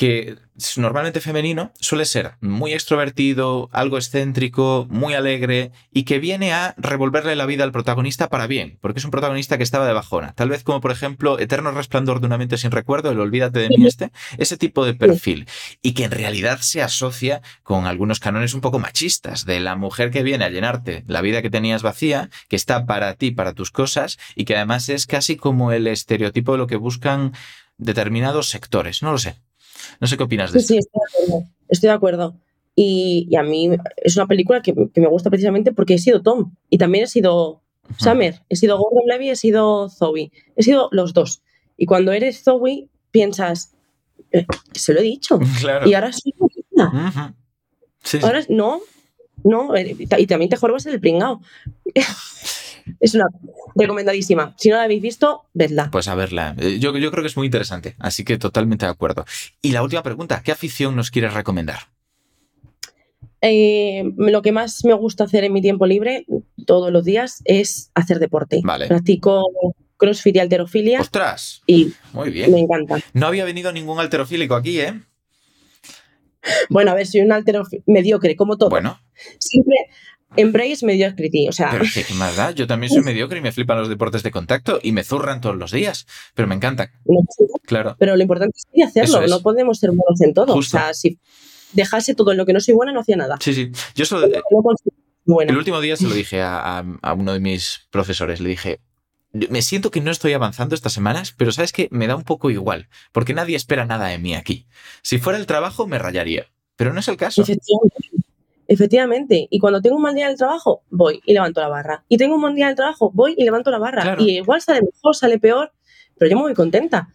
que normalmente femenino suele ser muy extrovertido, algo excéntrico, muy alegre y que viene a revolverle la vida al protagonista para bien, porque es un protagonista que estaba de bajona. Tal vez como por ejemplo Eterno Resplandor de una mente sin recuerdo, el Olvídate de mí este, ese tipo de perfil y que en realidad se asocia con algunos canones un poco machistas de la mujer que viene a llenarte la vida que tenías vacía, que está para ti, para tus cosas y que además es casi como el estereotipo de lo que buscan determinados sectores, no lo sé. No sé qué opinas de sí, Sí, estoy de acuerdo. Estoy de acuerdo. Y, a mí es una película que, me gusta precisamente porque he sido Tom y también he sido Summer, he sido Gordon Levy, he sido Zoe, he sido los dos. Y cuando eres Zoe, piensas, eh, se lo he dicho. Y ahora soy una Ahora no, no, eh, y también te jorobas el pringao. es una recomendadísima. Si no la habéis visto, vedla. Pues a verla. Eh, yo, yo creo que es muy interesante, así que totalmente de acuerdo. Y la última pregunta, ¿qué afición nos quieres recomendar? Eh, lo que más me gusta hacer en mi tiempo libre todos los días es hacer deporte. Vale. Practico crossfit y alterofilia. ¡Ostras! Y Muy bien. Me encanta. No había venido ningún alterofílico aquí, ¿eh? Bueno, a ver, soy un alterofílico mediocre, como todo. Bueno. Siempre, Embrace mediocrity, o sea... Pero ¿qué más da? Yo también soy mediocre y me flipan los deportes de contacto y me zurran todos los días, pero me encanta. claro. Pero lo importante es hacerlo, no podemos ser buenos en todo. O sea, si dejase todo en lo que no soy buena, no hacía nada. Sí, sí. Yo solo... El último día se lo dije a, uno de mis profesores, le dije, me siento que no estoy avanzando estas semanas, pero sabes que me da un poco igual, porque nadie espera nada de mí aquí. Si fuera el trabajo, me rayaría, pero no es el caso. Efectivamente. Y cuando tengo un mal día en el trabajo, voy y levanto la barra. Y tengo un buen día en el trabajo, voy y levanto la barra. Y igual sale mejor, sale peor, pero yo me voy contenta.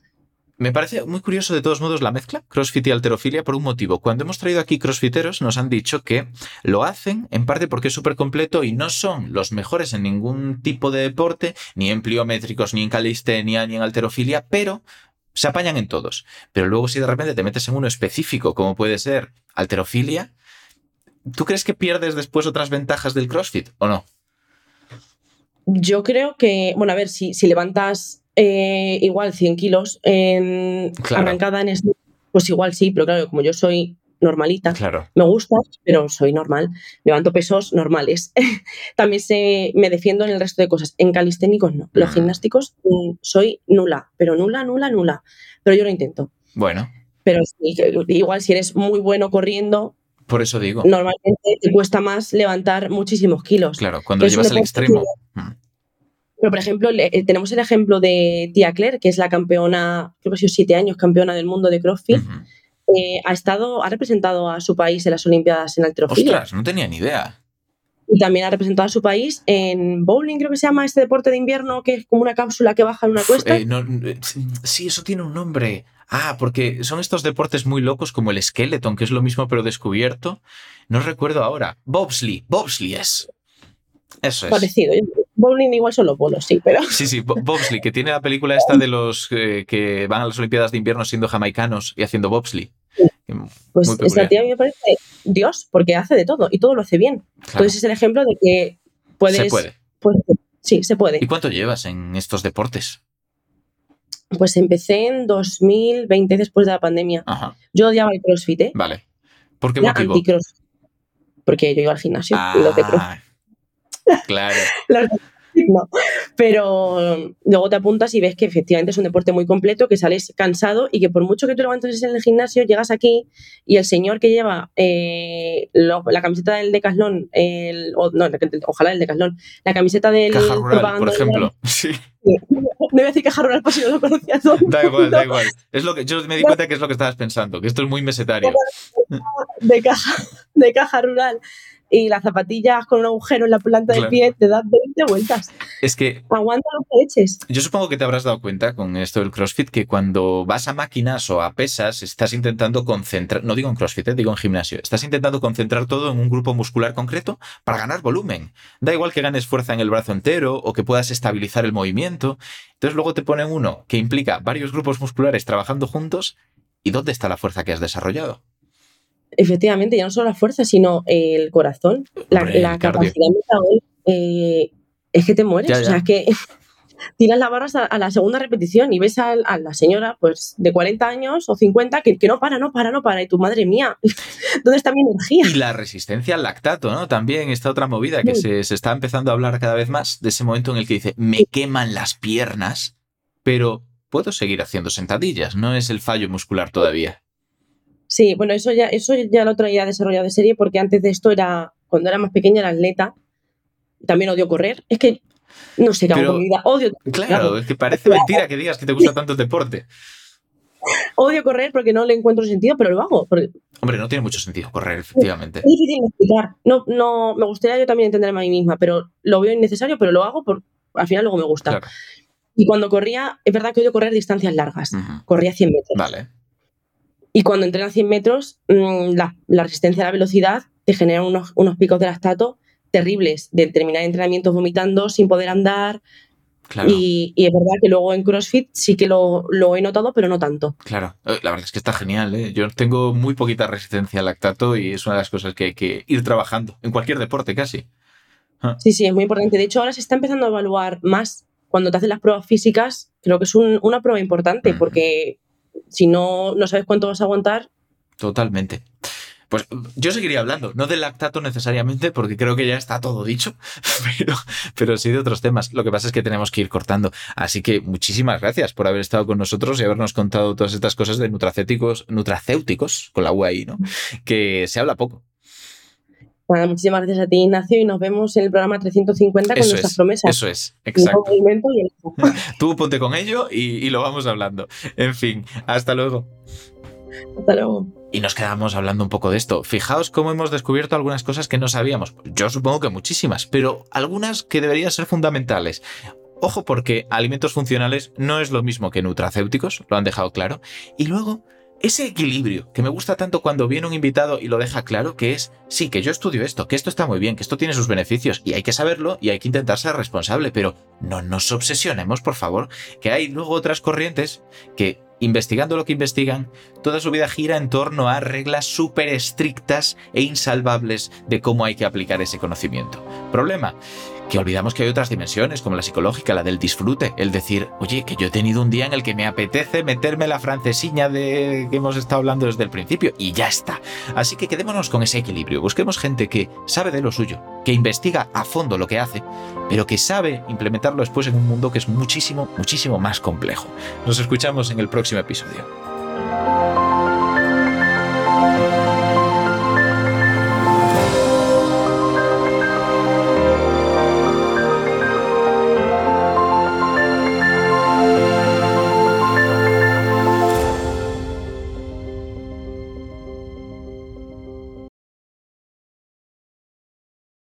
Me parece muy curioso de todos modos la mezcla, CrossFit y alterofilia, por un motivo. Cuando hemos traído aquí crossfiteros nos han dicho que lo hacen en parte porque es súper completo y no son los mejores en ningún tipo de deporte, ni en pliométricos, ni en calistenia, ni en alterofilia, pero se apañan en todos. Pero luego si de repente te metes en uno específico, como puede ser alterofilia, ¿tú crees que pierdes después otras ventajas del CrossFit o no? Yo creo que, bueno, a ver, si, si levantas eh, igual 100 kilos en, arrancada en este, pues igual sí, pero claro, como yo soy normalita, claro. me gusta, pero soy normal, levanto pesos normales. También se, me defiendo en el resto de cosas. En calisténicos no, los gimnásticos mm, soy nula, pero nula, nula, nula, pero yo lo intento. Bueno. Pero igual si eres muy bueno corriendo, por eso digo. Normalmente te cuesta más levantar muchísimos kilos. Claro, cuando lo llevas al extremo. Pero, por ejemplo, eh, tenemos el ejemplo de Tia Claire, que es la campeona, creo que ha sido siete años campeona del mundo de CrossFit. Eh, ha estado, ha representado a su país en las Olimpiadas en alterofilia. Ostras, no tenía ni idea. Y también ha representado a su país en bowling, creo que se llama este deporte de invierno, que es como una cápsula que baja en una cuesta. Eh, sí, eso tiene un nombre. Ah, porque son estos deportes muy locos como el skeleton, que es lo mismo pero descubierto. No recuerdo ahora. Bobsleigh, bobsleigh es. Eso es. Parecido. Bowling igual son los bolos, sí, pero. Sí, sí, bobsleigh, que tiene la película esta de los eh, que van a las Olimpiadas de invierno siendo jamaicanos y haciendo bobsleigh. Pues esta tía me parece Dios, porque hace de todo y todo lo hace bien. Entonces es el ejemplo de que puedes. Se puede. sí, se puede. ¿Y cuánto llevas en estos deportes? Pues empecé en 2020, después de la pandemia. Yo odiaba el crossfit, ¿eh? Vale. ¿Por qué motivo? Porque yo iba al gimnasio y lo ah, Claro. no. Pero luego te apuntas y ves que efectivamente es un deporte muy completo, que sales cansado y que por mucho que tú levantes en el gimnasio, llegas aquí y el señor que lleva eh, la camiseta del Decathlon, el, no, ojalá el Decathlon, la camiseta del... Caja rural, por ejemplo. Sí. No voy a decir caja rural por si no lo conocías Da igual, da igual. Es lo que, yo me di cuenta que es lo que estabas pensando, que esto es muy mesetario. De caja, de caja rural y las zapatillas con un agujero en la planta del pie te dan 20 vueltas. Es que. Aguanta lo que eches. Yo supongo que te habrás dado cuenta con esto del CrossFit que cuando vas a máquinas o a pesas estás intentando concentrar. No digo en CrossFit, eh, digo en gimnasio. Estás intentando concentrar todo en un grupo muscular concreto para ganar volumen. Da igual que ganes fuerza en el brazo entero o que puedas estabilizar el movimiento. Entonces luego te ponen uno que implica varios grupos musculares trabajando juntos. ¿Y dónde está la fuerza que has desarrollado? Efectivamente, ya no solo la fuerza, sino el corazón, la, capacidad metabólica. Eh, es que te mueres. O sea, es que tiras la barra a, la segunda repetición y ves a, la señora pues de 40 años o 50 que, que, no para, no para, no para. Y tu madre mía, ¿dónde está mi energía? Y la resistencia al lactato, ¿no? También esta otra movida que se, se, está empezando a hablar cada vez más de ese momento en el que dice, me queman las piernas, pero puedo seguir haciendo sentadillas, no es el fallo muscular todavía. Sí, bueno, eso ya, eso ya lo traía desarrollado de serie porque antes de esto era, cuando era más pequeña era atleta, también odio correr. Es que no sé qué hago vida, odio. Claro, es que parece mentira que digas que te gusta tanto el deporte. Odio correr porque no le encuentro sentido, pero lo hago. Hombre, no tiene mucho sentido correr, efectivamente. Es difícil explicar. No, no, me gustaría yo también entenderme a mí misma, pero lo veo innecesario, pero lo hago porque al final luego me gusta. Y cuando corría, es verdad que odio correr distancias largas. Corría 100 metros. Vale. Y cuando entrenas 100 metros, mm, la, resistencia a la velocidad te genera unos, unos picos de lactato terribles, de terminar entrenamientos vomitando, sin poder andar. Y, es verdad que luego en CrossFit sí que lo, he notado, pero no tanto. Claro, eh, la verdad es que está genial. ¿eh? Yo tengo muy poquita resistencia al lactato y es una de las cosas que hay que ir trabajando en cualquier deporte casi. Ah. Sí, sí, es muy importante. De hecho, ahora se está empezando a evaluar más cuando te hacen las pruebas físicas. Creo que es una prueba importante porque si no, no sabes cuánto vas a aguantar. Totalmente. Pues yo seguiría hablando, no del lactato necesariamente, porque creo que ya está todo dicho, pero, pero, sí de otros temas. Lo que pasa es que tenemos que ir cortando. Así que muchísimas gracias por haber estado con nosotros y habernos contado todas estas cosas de nutracéuticos, nutracéuticos, con la U ahí, ¿no? Que se habla poco. Bueno, muchísimas gracias a ti, Ignacio, y nos vemos en el programa 350 con nuestras promesas. Eso es, exacto. Tú ponte con ello y, lo vamos hablando. En fin, hasta luego. Hasta luego. Y nos quedamos hablando un poco de esto. Fijaos cómo hemos descubierto algunas cosas que no sabíamos. Yo supongo que muchísimas, pero algunas que deberían ser fundamentales. Ojo porque alimentos funcionales no es lo mismo que nutracéuticos, lo han dejado claro. Y luego ese equilibrio que me gusta tanto cuando viene un invitado y lo deja claro, que es, sí, que yo estudio esto, que esto está muy bien, que esto tiene sus beneficios y hay que saberlo y hay que intentar ser responsable, pero no nos obsesionemos, por favor, que hay luego otras corrientes que investigando lo que investigan, toda su vida gira en torno a reglas súper estrictas e insalvables de cómo hay que aplicar ese conocimiento. Problema, que olvidamos que hay otras dimensiones, como la psicológica, la del disfrute, el decir, oye, que yo he tenido un día en el que me apetece meterme la francesiña de que hemos estado hablando desde el principio, y ya está. Así que quedémonos con ese equilibrio, busquemos gente que sabe de lo suyo, que investiga a fondo lo que hace, pero que sabe implementarlo después en un mundo que es muchísimo, muchísimo más complejo. Nos escuchamos en el próximo episodio.